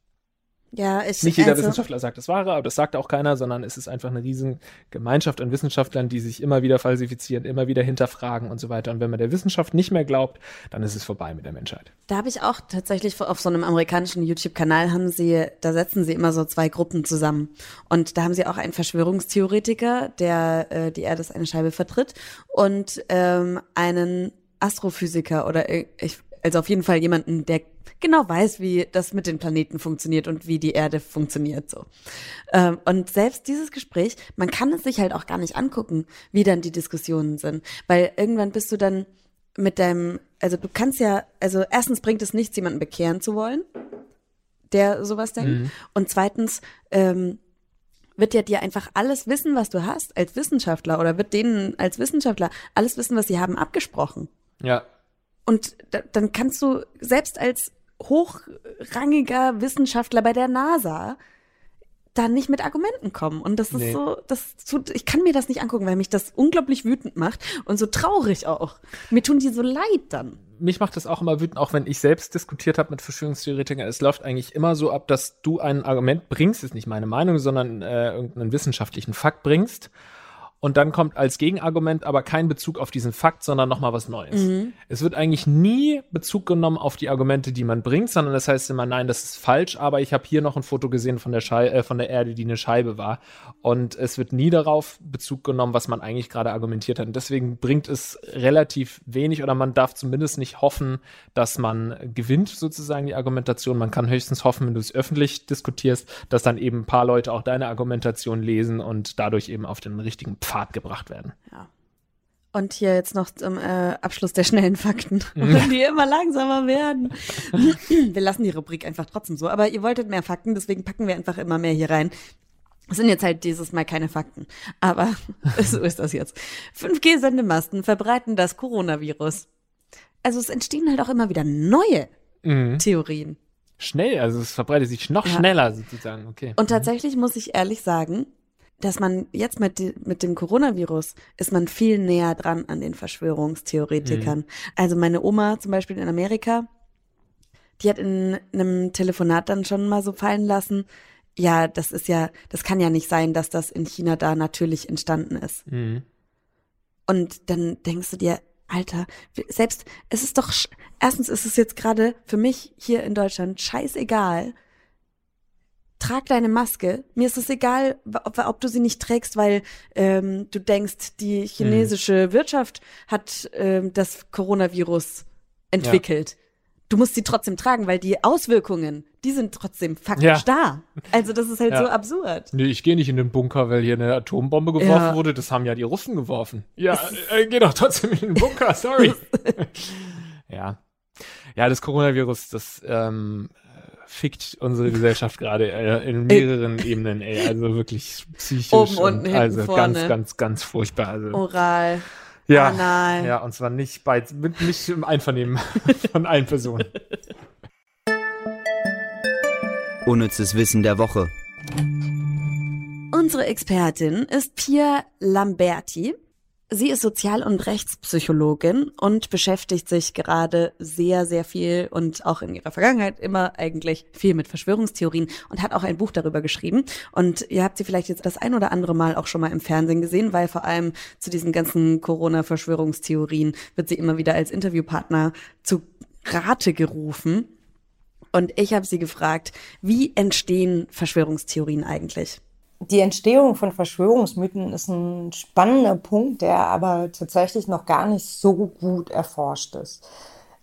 S3: Ja, ich,
S4: Nicht jeder
S3: also,
S4: Wissenschaftler sagt das Wahre, aber das sagt auch keiner, sondern es ist einfach eine riesen Gemeinschaft an Wissenschaftlern, die sich immer wieder falsifizieren, immer wieder hinterfragen und so weiter. Und wenn man der Wissenschaft nicht mehr glaubt, dann ist es vorbei mit der Menschheit.
S3: Da habe ich auch tatsächlich auf so einem amerikanischen YouTube-Kanal haben sie, da setzen sie immer so zwei Gruppen zusammen. Und da haben sie auch einen Verschwörungstheoretiker, der äh, die Erde ist eine Scheibe vertritt, und ähm, einen Astrophysiker oder ich, also auf jeden Fall jemanden, der genau weiß, wie das mit den Planeten funktioniert und wie die Erde funktioniert so. Ähm, und selbst dieses Gespräch, man kann es sich halt auch gar nicht angucken, wie dann die Diskussionen sind, weil irgendwann bist du dann mit deinem, also du kannst ja, also erstens bringt es nichts, jemanden bekehren zu wollen, der sowas denkt,
S4: Mhm.
S3: und zweitens ähm, wird ja dir einfach alles Wissen, was du hast als Wissenschaftler oder wird denen als Wissenschaftler alles Wissen, was sie haben, abgesprochen.
S4: Ja.
S3: Und da, dann kannst du selbst als hochrangiger Wissenschaftler bei der NASA da nicht mit Argumenten kommen. Und das ist
S4: Nee.
S3: so, das tut, ich kann mir das nicht angucken, weil mich das unglaublich wütend macht und so traurig auch. Mir tun die so leid dann.
S4: mich macht das auch immer wütend, auch wenn ich selbst diskutiert habe mit Verschwörungstheoretikern. Es läuft eigentlich immer so ab, dass du ein Argument bringst, ist nicht meine Meinung, sondern äh, irgendeinen wissenschaftlichen Fakt bringst. Und dann kommt als Gegenargument aber kein Bezug auf diesen Fakt, sondern nochmal was Neues. Es wird eigentlich nie Bezug genommen auf die Argumente, die man bringt, sondern das heißt immer, nein, das ist falsch, aber ich habe hier noch ein Foto gesehen von der, Schei äh, von der Erde, die eine Scheibe war. Und es wird nie darauf Bezug genommen, was man eigentlich gerade argumentiert hat. Und deswegen bringt es relativ wenig oder man darf zumindest nicht hoffen, dass man gewinnt, sozusagen die Argumentation. Man kann höchstens hoffen, wenn du es öffentlich diskutierst, dass dann eben ein paar Leute auch deine Argumentation lesen und dadurch eben auf den richtigen Pfad gebracht werden.
S3: Ja. Und hier jetzt noch zum äh, Abschluss der schnellen Fakten, *laughs* die immer langsamer werden. *laughs* wir lassen die Rubrik einfach trotzdem so. Aber ihr wolltet mehr Fakten, deswegen packen wir einfach immer mehr hier rein. Es sind jetzt halt dieses Mal keine Fakten. Aber *laughs* so ist das jetzt. 5G-Sendemasten verbreiten das Coronavirus. Also es entstehen halt auch immer wieder neue Theorien.
S4: Schnell, also es verbreitet sich noch
S3: Ja.
S4: schneller sozusagen. Okay.
S3: Und tatsächlich muss ich ehrlich sagen, dass man jetzt mit, mit dem Coronavirus ist man viel näher dran an den Verschwörungstheoretikern. Also meine Oma zum Beispiel in Amerika, die hat in einem Telefonat dann schon mal so fallen lassen, ja, das ist ja, das kann ja nicht sein, dass das in China da natürlich entstanden ist.
S4: Mhm.
S3: Und dann denkst du dir, Alter, selbst, es ist doch, erstens ist es jetzt gerade für mich hier in Deutschland scheißegal. Trag deine Maske. Mir ist es egal, ob, ob du sie nicht trägst, weil ähm, du denkst, die chinesische Wirtschaft hat ähm, das Coronavirus entwickelt. Du musst sie trotzdem tragen, weil die Auswirkungen, die sind trotzdem faktisch
S4: Ja.
S3: da. Also das ist halt
S4: Ja.
S3: so absurd.
S4: Nee, ich gehe nicht in den Bunker, weil hier eine Atombombe geworfen
S3: Ja.
S4: wurde. Das haben ja die Russen geworfen. Ja, äh, geh doch trotzdem in den Bunker, sorry. *laughs* ja. Ja, das Coronavirus, das ähm, fickt unsere *laughs* Gesellschaft gerade äh, in mehreren Ebenen, ey. Also wirklich psychisch.
S3: Oben,
S4: und
S3: unten, hinten,
S4: Also
S3: vorne.
S4: ganz, ganz, ganz furchtbar. Also,
S3: Oral.
S4: ja,
S3: anal.
S4: ja, und zwar nicht bei, mit, nicht im Einvernehmen *laughs* von allen Personen.
S2: Unnützes Wissen der Woche.
S3: Unsere Expertin ist Pia Lamberti. Sie ist Sozial- und Rechtspsychologin und beschäftigt sich gerade sehr, sehr viel und auch in ihrer Vergangenheit immer eigentlich viel mit Verschwörungstheorien und hat auch ein Buch darüber geschrieben. Und ihr habt sie vielleicht jetzt das ein oder andere Mal auch schon mal im Fernsehen gesehen, weil vor allem zu diesen ganzen Corona-Verschwörungstheorien wird sie immer wieder als Interviewpartner zu Rate gerufen. Und ich habe sie gefragt, wie entstehen Verschwörungstheorien eigentlich?
S1: Die Entstehung von Verschwörungsmythen ist ein spannender Punkt, der aber tatsächlich noch gar nicht so gut erforscht ist.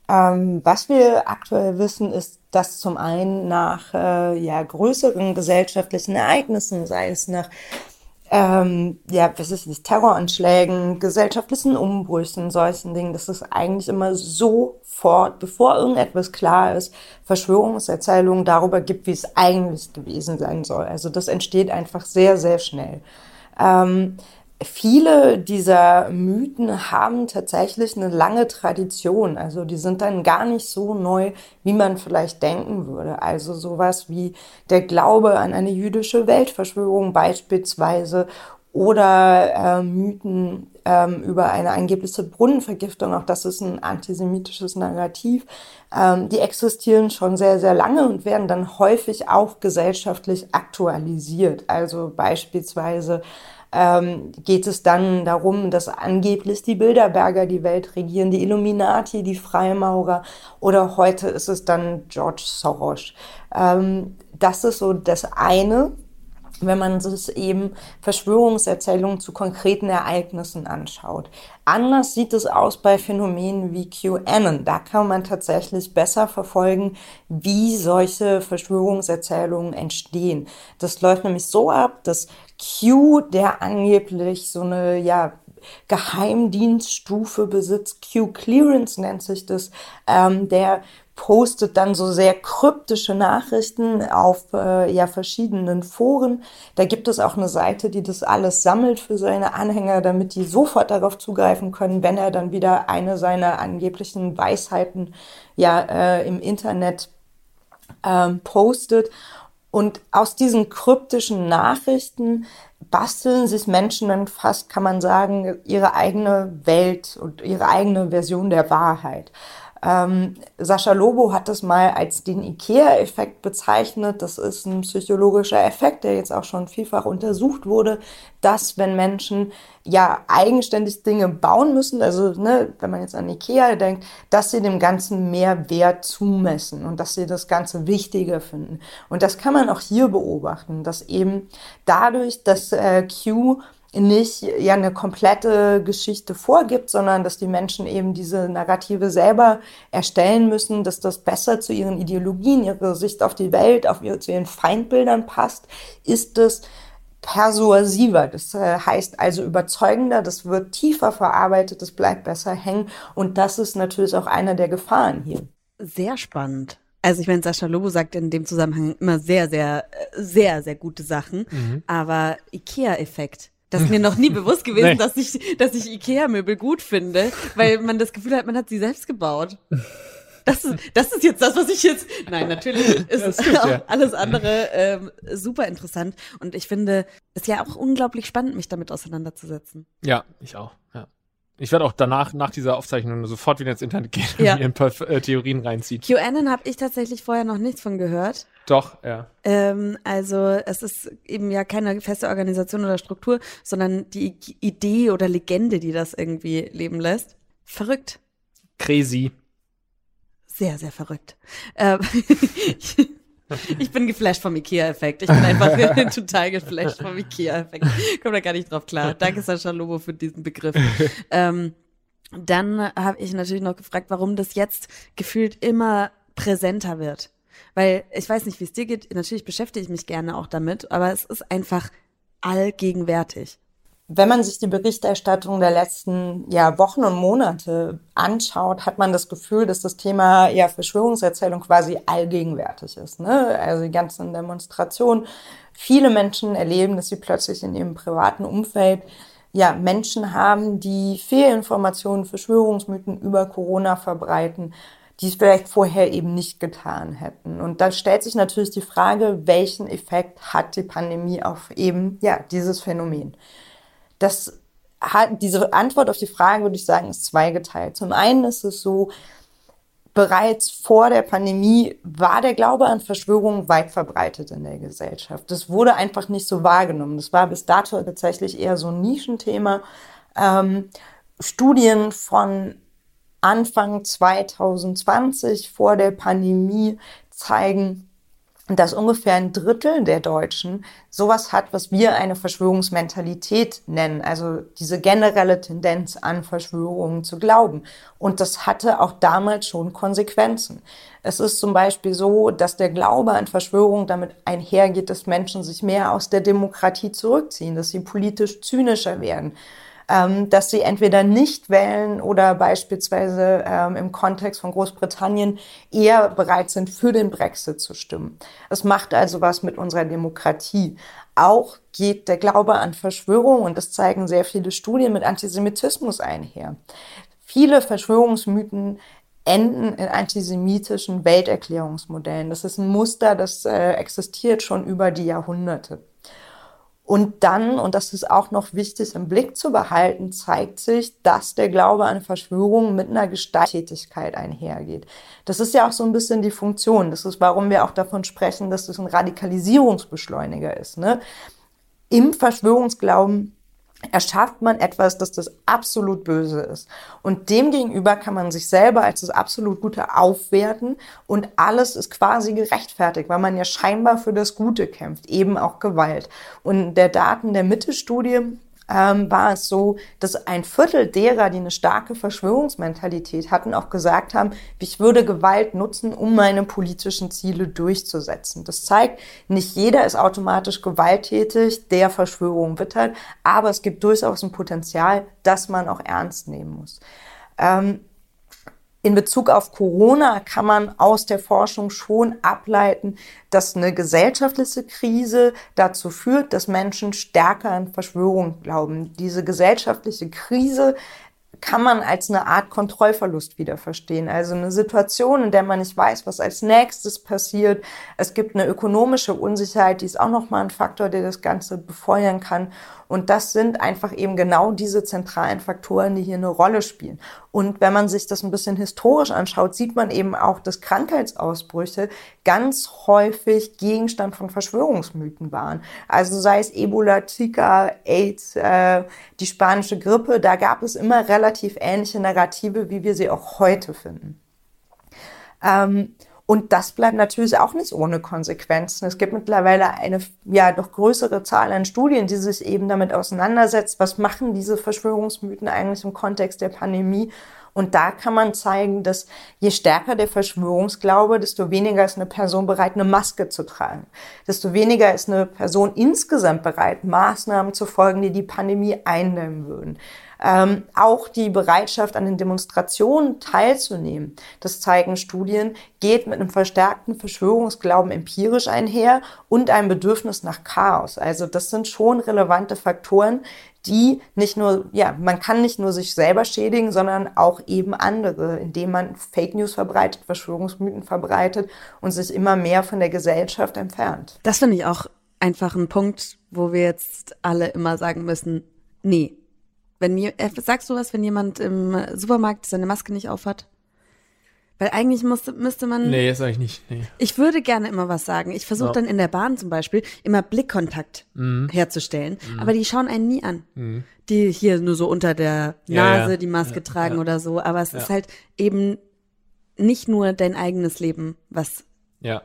S1: Ähm, was wir aktuell wissen, ist, dass zum einen nach äh, ja, größeren gesellschaftlichen Ereignissen, sei es nach ähm, ja, was ist das, Terroranschlägen, gesellschaftlichen Umbrüchen, solchen Dingen, dass es eigentlich immer sofort, bevor irgendetwas klar ist, Verschwörungserzählungen darüber gibt, wie es eigentlich gewesen sein soll. Also das entsteht einfach sehr, sehr schnell. Ähm, viele dieser Mythen haben tatsächlich eine lange Tradition. Also die sind dann gar nicht so neu, wie man vielleicht denken würde. Also sowas wie der Glaube an eine jüdische Weltverschwörung beispielsweise oder äh, Mythen ähm, über eine angebliche Brunnenvergiftung, auch das ist ein antisemitisches Narrativ, ähm, die existieren schon sehr, sehr lange und werden dann häufig auch gesellschaftlich aktualisiert. Also beispielsweise ähm, geht es dann darum, dass angeblich die Bilderberger die Welt regieren, die Illuminati, die Freimaurer oder heute ist es dann George Soros. Ähm, das ist so das eine wenn man sich eben Verschwörungserzählungen zu konkreten Ereignissen anschaut. Anders sieht es aus bei Phänomenen wie QAnon. Da kann man tatsächlich besser verfolgen, wie solche Verschwörungserzählungen entstehen. Das läuft nämlich so ab, dass Q, der angeblich so eine, ja, Geheimdienststufe besitzt, Q-Clearance nennt sich das, ähm, der postet dann so sehr kryptische Nachrichten auf äh, ja verschiedenen Foren. Da gibt es auch eine Seite, die das alles sammelt für seine Anhänger, damit die sofort darauf zugreifen können, wenn er dann wieder eine seiner angeblichen Weisheiten ja äh, im Internet ähm, postet. Und aus diesen kryptischen Nachrichten basteln sich Menschen dann fast, kann man sagen, ihre eigene Welt und ihre eigene Version der Wahrheit. Ähm, Sascha Lobo hat das mal als den IKEA-Effekt bezeichnet. Das ist ein psychologischer Effekt, der jetzt auch schon vielfach untersucht wurde, dass wenn Menschen ja eigenständig Dinge bauen müssen, also ne, wenn man jetzt an IKEA denkt, dass sie dem Ganzen mehr Wert zumessen und dass sie das Ganze wichtiger finden. Und das kann man auch hier beobachten, dass eben dadurch, dass äh, Q nicht ja eine komplette Geschichte vorgibt, sondern dass die Menschen eben diese Narrative selber erstellen müssen, dass das besser zu ihren Ideologien, ihre Sicht auf die Welt, auf ihre, zu ihren Feindbildern passt, ist es persuasiver. Das äh, heißt also überzeugender, das wird tiefer verarbeitet, das bleibt besser hängen und das ist natürlich auch einer der Gefahren hier.
S3: Sehr spannend. Also ich meine, Sascha Lobo sagt in dem Zusammenhang immer sehr, sehr, sehr, sehr gute Sachen. Mhm. Aber IKEA-Effekt, das ist mir noch nie bewusst gewesen, nee. dass ich, dass ich Ikea-Möbel gut finde, weil man das Gefühl hat, man hat sie selbst gebaut. Das ist, das ist jetzt das, was ich jetzt. Nein, natürlich *laughs* ist es auch ja. alles andere ähm, super interessant. Und ich finde es ja auch unglaublich spannend, mich damit auseinanderzusetzen.
S4: Ja, ich auch. Ja. Ich werde auch danach, nach dieser Aufzeichnung, sofort wieder ins Internet gehen und ja. mir ein paar äh, Theorien reinziehen.
S3: QAnon habe ich tatsächlich vorher noch nichts von gehört.
S4: Doch, ja.
S3: Ähm, also es ist eben ja keine feste Organisation oder Struktur, sondern die Idee oder Legende, die das irgendwie leben lässt. Verrückt.
S4: Crazy.
S3: Sehr, sehr verrückt. Ähm, *laughs* Ich bin geflasht vom Ikea-Effekt. Ich bin einfach *laughs* total geflasht vom Ikea-Effekt. Komme da gar nicht drauf klar. Danke, Sascha Lobo, für diesen Begriff. *laughs* Ähm, dann habe ich natürlich noch gefragt, warum das jetzt gefühlt immer präsenter wird. Weil ich weiß nicht, wie es dir geht. Natürlich beschäftige ich mich gerne auch damit, aber es ist einfach allgegenwärtig.
S1: Wenn man sich die Berichterstattung der letzten ja, Wochen und Monate anschaut, hat man das Gefühl, dass das Thema ja, Verschwörungserzählung quasi allgegenwärtig ist. Ne? Also die ganzen Demonstrationen. Viele Menschen erleben, dass sie plötzlich in ihrem privaten Umfeld ja, Menschen haben, die Fehlinformationen, Verschwörungsmythen über Corona verbreiten, die es vielleicht vorher eben nicht getan hätten. Und da stellt sich natürlich die Frage, welchen Effekt hat die Pandemie auf eben ja, dieses Phänomen? Das hat, diese Antwort auf die Frage, würde ich sagen, ist zweigeteilt. Zum einen ist es so, bereits vor der Pandemie war der Glaube an Verschwörungen weit verbreitet in der Gesellschaft. Das wurde einfach nicht so wahrgenommen. Das war bis dato tatsächlich eher so ein Nischenthema. Ähm, Studien von Anfang 2020 vor der Pandemie zeigen, dass ungefähr ein Drittel der Deutschen sowas hat, was wir eine Verschwörungsmentalität nennen, also diese generelle Tendenz an Verschwörungen zu glauben. Und das hatte auch damals schon Konsequenzen. Es ist zum Beispiel so, dass der Glaube an Verschwörungen damit einhergeht, dass Menschen sich mehr aus der Demokratie zurückziehen, dass sie politisch zynischer werden ähm, dass sie entweder nicht wählen oder beispielsweise ähm, im Kontext von Großbritannien eher bereit sind, für den Brexit zu stimmen. Es macht also was mit unserer Demokratie. Auch geht der Glaube an Verschwörung, und das zeigen sehr viele Studien, mit Antisemitismus einher. Viele Verschwörungsmythen enden in antisemitischen Welterklärungsmodellen. Das ist ein Muster, das äh, existiert schon über die Jahrhunderte. Und dann, und das ist auch noch wichtig im Blick zu behalten, zeigt sich, dass der Glaube an Verschwörungen mit einer Gestalttätigkeit einhergeht. Das ist ja auch so ein bisschen die Funktion. Das ist, warum wir auch davon sprechen, dass das ein Radikalisierungsbeschleuniger ist. Ne? Im Verschwörungsglauben erschafft man etwas, dass das absolut böse ist. Und demgegenüber kann man sich selber als das absolut Gute aufwerten und alles ist quasi gerechtfertigt, weil man ja scheinbar für das Gute kämpft, eben auch Gewalt. Und der Daten der Mitte-Studie ähm, war es so, dass ein Viertel derer, die eine starke Verschwörungsmentalität hatten, auch gesagt haben, ich würde Gewalt nutzen, um meine politischen Ziele durchzusetzen. Das zeigt, nicht jeder ist automatisch gewalttätig, der Verschwörung wittert, aber es gibt durchaus ein Potenzial, das man auch ernst nehmen muss. Ähm, in Bezug auf Corona kann man aus der Forschung schon ableiten, dass eine gesellschaftliche Krise dazu führt, dass Menschen stärker an Verschwörung glauben. Diese gesellschaftliche Krise kann man als eine Art Kontrollverlust wieder verstehen. Also eine Situation, in der man nicht weiß, was als nächstes passiert. Es gibt eine ökonomische Unsicherheit, die ist auch nochmal ein Faktor, der das Ganze befeuern kann. Und das sind einfach eben genau diese zentralen Faktoren, die hier eine Rolle spielen. Und wenn man sich das ein bisschen historisch anschaut, sieht man eben auch, dass Krankheitsausbrüche ganz häufig Gegenstand von Verschwörungsmythen waren. Also sei es Ebola, Zika, AIDS, äh, die spanische Grippe, da gab es immer relativ ähnliche Narrative, wie wir sie auch heute finden. Ähm, und das bleibt natürlich auch nicht ohne Konsequenzen. Es gibt mittlerweile eine ja doch größere Zahl an Studien, die sich eben damit auseinandersetzt, was machen diese Verschwörungsmythen eigentlich im Kontext der Pandemie. Und da kann man zeigen, dass je stärker der Verschwörungsglaube, desto weniger ist eine Person bereit, eine Maske zu tragen. Desto weniger ist eine Person insgesamt bereit, Maßnahmen zu folgen, die die Pandemie eindämmen würden. Ähm, auch die Bereitschaft, an den Demonstrationen teilzunehmen, das zeigen Studien, geht mit einem verstärkten Verschwörungsglauben empirisch einher und einem Bedürfnis nach Chaos. Also das sind schon relevante Faktoren, die nicht nur, ja, man kann nicht nur sich selber schädigen, sondern auch eben andere, indem man Fake News verbreitet, Verschwörungsmythen verbreitet und sich immer mehr von der Gesellschaft entfernt.
S3: Das finde ich auch einfach ein Punkt, wo wir jetzt alle immer sagen müssen, nee, wenn mir, äh, sagst du was, wenn jemand im Supermarkt seine Maske nicht aufhat? Weil eigentlich musste, müsste man.
S4: Nee, sag ich nicht. Nee.
S3: Ich würde gerne immer was sagen. Ich versuche ja. dann in der Bahn zum Beispiel immer Blickkontakt mhm. herzustellen, mhm. aber die schauen einen nie an. Mhm. Die hier nur so unter der Nase ja, ja. die Maske tragen oder so. Aber es ist halt eben nicht nur dein eigenes Leben, was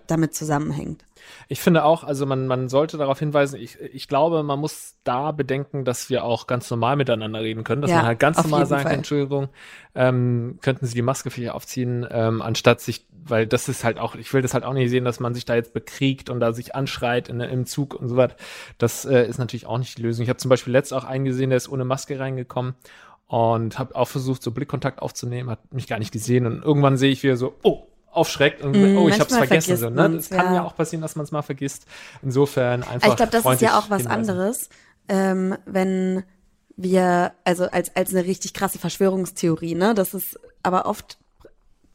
S3: damit zusammenhängt.
S4: Ich finde auch, also man, man sollte darauf hinweisen, ich, ich glaube, man muss da bedenken, dass wir auch ganz normal miteinander reden können, dass ja, man halt ganz normal sagen kann, Entschuldigung, ähm, könnten Sie die Maske vielleicht aufziehen, ähm, anstatt sich, weil das ist halt auch, ich will das halt auch nicht sehen, dass man sich da jetzt bekriegt und da sich anschreit in, im Zug und so weiter. Das äh, ist natürlich auch nicht die Lösung. Ich habe zum Beispiel letzt auch einen gesehen, der ist ohne Maske reingekommen und habe auch versucht, so Blickkontakt aufzunehmen, hat mich gar nicht gesehen und irgendwann sehe ich wieder so, oh, aufschreckt und mm, oh, ich habe es vergessen. So, ne? Das kann ja. ja auch passieren, dass man es mal vergisst. Insofern einfach.
S3: Ich glaube, das ist ja auch was hinweisen. anderes, ähm, wenn wir, also als, als eine richtig krasse Verschwörungstheorie, ne? Das ist aber oft.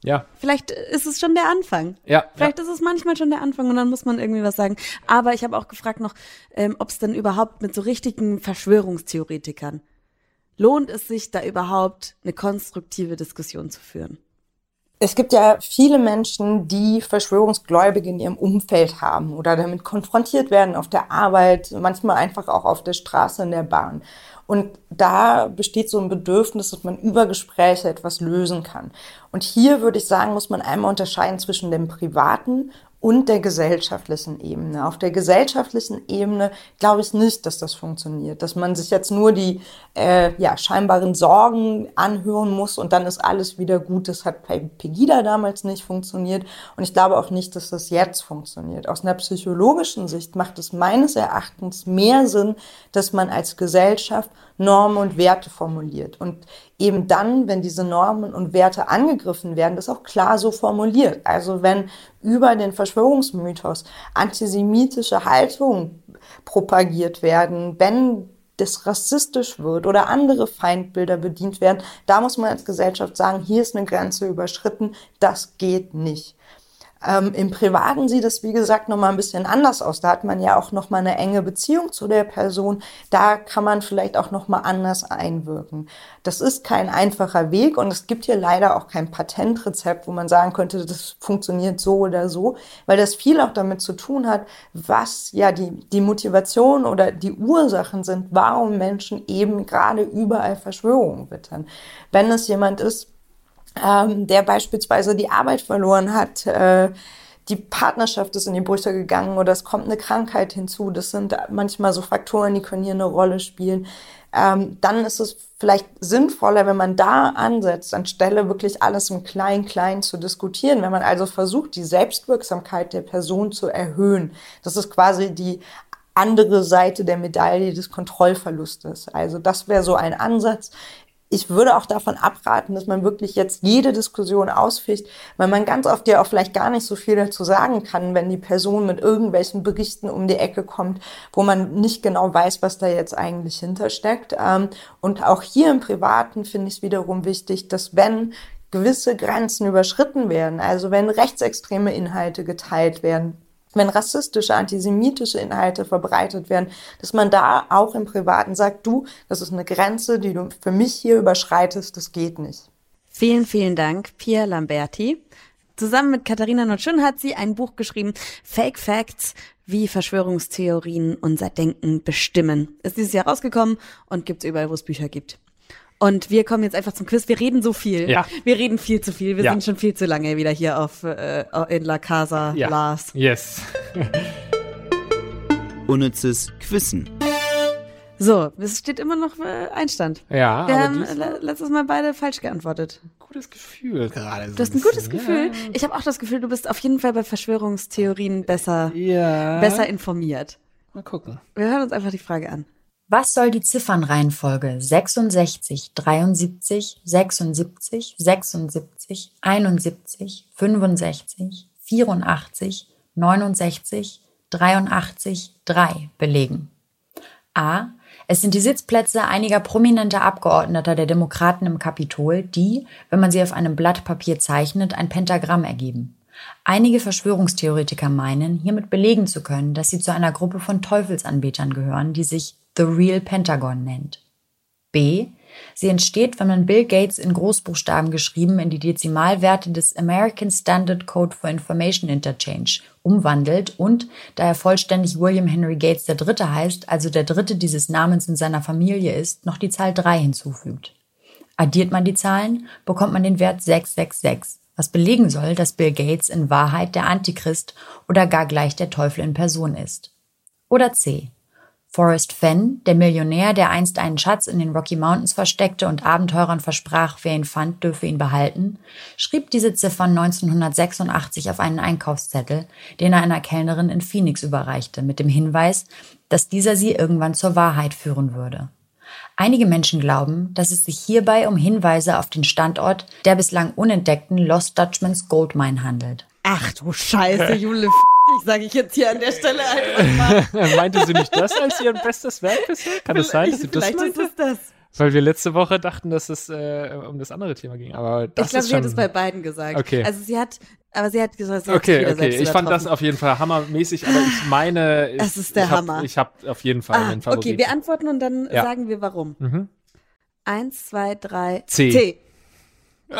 S4: Ja.
S3: Vielleicht ist es schon der Anfang.
S4: Ja.
S3: Vielleicht
S4: ja.
S3: ist es manchmal schon der Anfang und dann muss man irgendwie was sagen. Aber ich habe auch gefragt noch, ähm, ob es denn überhaupt mit so richtigen Verschwörungstheoretikern lohnt es sich, da überhaupt eine konstruktive Diskussion zu führen?
S1: Es gibt ja viele Menschen, die Verschwörungsgläubige in ihrem Umfeld haben oder damit konfrontiert werden auf der Arbeit, manchmal einfach auch auf der Straße in der Bahn. Und da besteht so ein Bedürfnis, dass man über Gespräche etwas lösen kann. Und hier würde ich sagen, muss man einmal unterscheiden zwischen dem privaten und der gesellschaftlichen Ebene. Auf der gesellschaftlichen Ebene glaube ich nicht, dass das funktioniert, dass man sich jetzt nur die äh, ja, scheinbaren Sorgen anhören muss und dann ist alles wieder gut. Das hat bei Pegida damals nicht funktioniert und ich glaube auch nicht, dass das jetzt funktioniert. Aus einer psychologischen Sicht macht es meines Erachtens mehr Sinn, dass man als Gesellschaft Normen und Werte formuliert und eben dann, wenn diese Normen und Werte angegriffen werden, das auch klar so formuliert. Also wenn über den Verschwörungsmythos antisemitische Haltungen propagiert werden, wenn das rassistisch wird oder andere Feindbilder bedient werden, da muss man als Gesellschaft sagen, hier ist eine Grenze überschritten, das geht nicht. Ähm, Im Privaten sieht es, wie gesagt, nochmal ein bisschen anders aus. Da hat man ja auch nochmal eine enge Beziehung zu der Person. Da kann man vielleicht auch nochmal anders einwirken. Das ist kein einfacher Weg und es gibt hier leider auch kein Patentrezept, wo man sagen könnte, das funktioniert so oder so, weil das viel auch damit zu tun hat, was ja die, die Motivation oder die Ursachen sind, warum Menschen eben gerade überall Verschwörungen wittern. Wenn es jemand ist, ähm, der beispielsweise die Arbeit verloren hat, äh, die Partnerschaft ist in die Brüche gegangen oder es kommt eine Krankheit hinzu. Das sind manchmal so Faktoren, die können hier eine Rolle spielen. Ähm, dann ist es vielleicht sinnvoller, wenn man da ansetzt, anstelle wirklich alles im Klein-Klein zu diskutieren. Wenn man also versucht, die Selbstwirksamkeit der Person zu erhöhen. Das ist quasi die andere Seite der Medaille des Kontrollverlustes. Also das wäre so ein Ansatz ich würde auch davon abraten, dass man wirklich jetzt jede Diskussion ausficht, weil man ganz oft ja auch vielleicht gar nicht so viel dazu sagen kann, wenn die Person mit irgendwelchen Berichten um die Ecke kommt, wo man nicht genau weiß, was da jetzt eigentlich hintersteckt. Ähm, und auch hier im Privaten finde ich es wiederum wichtig, dass wenn gewisse Grenzen überschritten werden, also wenn rechtsextreme Inhalte geteilt werden, wenn rassistische, antisemitische Inhalte verbreitet werden, dass man da auch im Privaten sagt, du, das ist eine Grenze, die du für mich hier überschreitest, das geht nicht.
S3: Vielen, vielen Dank, Pia Lamberti. Zusammen mit Katharina Notschun hat sie ein Buch geschrieben, Fake Facts, wie Verschwörungstheorien unser Denken bestimmen. Ist dieses Jahr rausgekommen und gibt's überall, wo es Bücher gibt. Und wir kommen jetzt einfach zum Quiz. Wir reden so viel.
S4: Ja.
S3: Wir reden viel zu viel. Wir
S4: Ja.
S3: sind schon viel zu lange wieder hier auf äh, in La Casa
S4: Ja.
S3: Lars.
S4: Yes. *laughs*
S2: Unnützes Quissen.
S3: So, es steht immer noch äh, Einstand.
S4: Ja,
S3: Wir
S4: aber
S3: haben le- letztes Mal beide falsch geantwortet.
S4: gutes Gefühl gerade. So
S3: Du hast ein gutes Gefühl. Ich habe auch das Gefühl, du bist auf jeden Fall bei Verschwörungstheorien besser,
S4: Ja.
S3: besser informiert.
S4: Mal gucken.
S3: Wir hören uns einfach die Frage an.
S5: Was soll die Ziffernreihenfolge 66, 73, 76, 76, 71, 65, 84, 69, 83, 3 belegen? A. Es sind die Sitzplätze einiger prominenter Abgeordneter der Demokraten im Kapitol, die, wenn man sie auf einem Blatt Papier zeichnet, ein Pentagramm ergeben. Einige Verschwörungstheoretiker meinen, hiermit belegen zu können, dass sie zu einer Gruppe von Teufelsanbetern gehören, die sich The Real Pentagon nennt. B. Sie entsteht, wenn man Bill Gates in Großbuchstaben geschrieben in die Dezimalwerte des American Standard Code for Information Interchange umwandelt und, da er vollständig William Henry Gates III. heißt, also der dritte dieses Namens in seiner Familie ist, noch die Zahl 3 hinzufügt. Addiert man die Zahlen, bekommt man den Wert 666, was belegen soll, dass Bill Gates in Wahrheit der Antichrist oder gar gleich der Teufel in Person ist. Oder C. Forrest Fenn, der Millionär, der einst einen Schatz in den Rocky Mountains versteckte und Abenteurern versprach, wer ihn fand, dürfe ihn behalten, schrieb diese Ziffern 1986 auf einen Einkaufszettel, den er einer Kellnerin in Phoenix überreichte, mit dem Hinweis, dass dieser sie irgendwann zur Wahrheit führen würde. Einige Menschen glauben, dass es sich hierbei um Hinweise auf den Standort der bislang unentdeckten Lost Dutchman's Gold Mine handelt.
S3: Ach du Scheiße, *laughs* Jule, f ich sage ich jetzt hier an der Stelle einfach mal. *laughs*
S4: Meinte sie nicht das als ihr bestes Werk bisher? Kann es sein, dass sie das
S3: Vielleicht ist
S4: meinte?
S3: es das.
S4: Weil wir letzte Woche dachten, dass es äh, um das andere Thema ging. Aber das
S3: ich glaube, sie hat es bei beiden gesagt.
S4: Okay.
S3: Also sie hat, aber sie hat gesagt, sie hat
S4: Okay,
S3: wieder
S4: okay. Ich fand das auf jeden Fall hammermäßig, aber ich meine, *laughs* ich,
S3: Es ist der
S4: ich hab,
S3: Hammer.
S4: Ich habe auf jeden Fall
S3: Ah,
S4: einen Favorit.
S3: okay, wir antworten und dann
S4: Ja.
S3: sagen wir warum.
S4: Mhm.
S3: Eins, zwei, drei,
S4: C.
S3: C.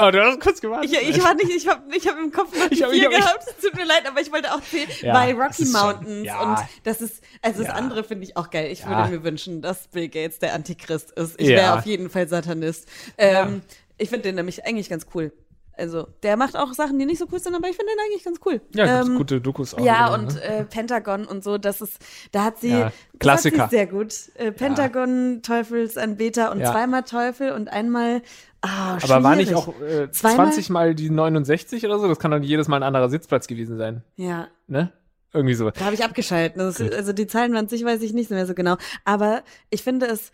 S4: Oh, du hast kurz gewartet.
S3: Ich, ich war nicht, ich habe ich hab im Kopf noch
S4: Ich hab-
S3: vier
S4: ich hab-
S3: gehabt. Es tut mir leid, aber ich wollte auch C,
S4: Ja,
S3: weil Rocky
S4: ist schon-
S3: Mountains
S4: ja.
S3: und das ist, also das
S4: Ja.
S3: andere finde ich auch geil. Ich würde mir wünschen, dass Bill Gates der Antichrist ist. Ich wäre auf jeden Fall Satanist. Ähm, Ich finde den nämlich eigentlich ganz cool. Also, der macht auch Sachen, die nicht so cool sind, aber ich finde den eigentlich ganz cool.
S4: Ja,
S3: Ähm,
S4: gute Dokus auch.
S3: Ja,
S4: drüber,
S3: und
S4: ne?
S3: äh, Pentagon und so, das ist, da hat sie,
S4: Ja, Klassiker.
S3: Hat sie sehr gut. Äh, Pentagon, Teufelsanbeter und
S4: Ja.
S3: zweimal Teufel und einmal, ah,
S4: Aber war nicht auch äh,
S3: Zweimal?
S4: 20 mal die 69 oder so? Das kann doch nicht jedes Mal ein anderer Sitzplatz gewesen sein,
S3: Ja,
S4: ne? Irgendwie so.
S3: da habe ich abgeschaltet. Ist, also die Zahlen an sich weiß ich nicht mehr so genau. Aber ich finde es,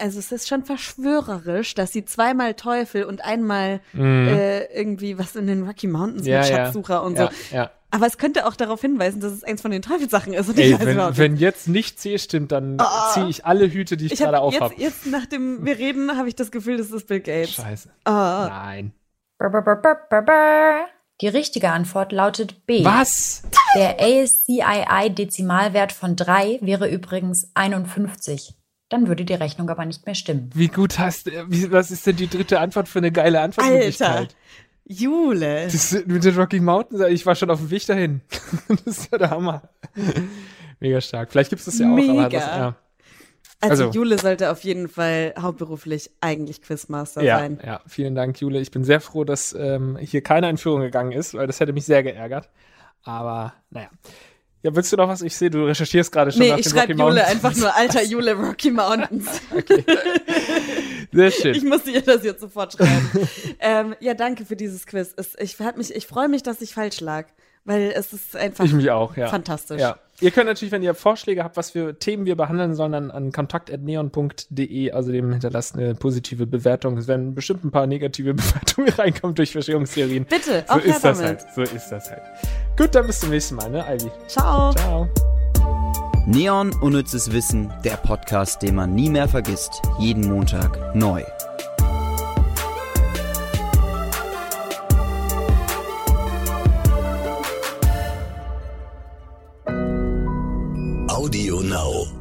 S3: also es ist schon verschwörerisch, dass sie zweimal Teufel und einmal äh, irgendwie was in den Rocky Mountains
S4: Mhm. Ja,
S3: mit
S4: ja.
S3: Schatzsucher und
S4: ja,
S3: so.
S4: Ja.
S3: Aber es könnte auch darauf hinweisen, dass es eins von den Teufelssachen ist. Und ich
S4: Ey, wenn,
S3: nicht.
S4: wenn jetzt nicht C stimmt, dann
S3: Ah.
S4: ziehe ich alle Hüte, die ich,
S3: Ich
S4: gerade auf
S3: jetzt,
S4: habe.
S3: jetzt, nachdem wir reden, habe ich das Gefühl, das ist Bill Gates.
S4: Scheiße.
S3: Ah.
S4: Nein.
S5: Die richtige Antwort lautet B.
S4: Was?
S5: Der ASCII-Dezimalwert von 3 wäre übrigens 51. Dann würde die Rechnung aber nicht mehr stimmen.
S4: Wie gut hast du, wie, was ist denn die dritte Antwort für eine geile
S3: Alter.
S4: Antwortmöglichkeit?
S3: Jule.
S4: Das ist mit den Rocky Mountains, ich war schon auf dem Weg dahin. *laughs* das ist ja der Hammer. Mega stark. Vielleicht gibt es das ja auch, aber
S3: Mega.
S4: das, ja.
S3: Also,
S4: Also-
S3: Jule sollte auf jeden Fall hauptberuflich eigentlich Quizmaster
S4: Ja,
S3: sein.
S4: ja, vielen Dank, Jule. Ich bin sehr froh, dass ähm, hier keine Einführung gegangen ist, weil das hätte mich sehr geärgert. Aber naja. Ja, willst du noch was? Ich sehe, du recherchierst gerade schon
S3: Nee,
S4: nach
S3: ich
S4: den
S3: schreibe
S4: Rocky
S3: Jule
S4: Mountains.
S3: einfach nur alter Jule Rocky Mountains. *laughs*
S4: Sehr schön.
S3: Ich musste ihr das jetzt sofort schreiben. *laughs* ähm, ja, danke für dieses Quiz. Es, ich mich, ich freue mich, dass ich falsch lag, weil es ist einfach
S4: Ich mich auch, ja.
S3: fantastisch.
S4: Ja. Ihr könnt natürlich, wenn ihr Vorschläge habt, was für Themen wir behandeln sollen, dann an kontakt.neon.de, also dem hinterlasst eine positive Bewertung. Es werden bestimmt ein paar negative *laughs* Bewertungen reinkommen durch Verschwörungstheorien.
S3: Bitte,
S4: So ist das
S3: damit.
S4: halt. So ist das halt. Gut, dann bis zum nächsten Mal, ne, Ivy?
S3: Ciao.
S4: Ciao.
S2: Neon Unnützes Wissen, der Podcast, den man nie mehr vergisst. Jeden Montag neu.
S6: Audio Now.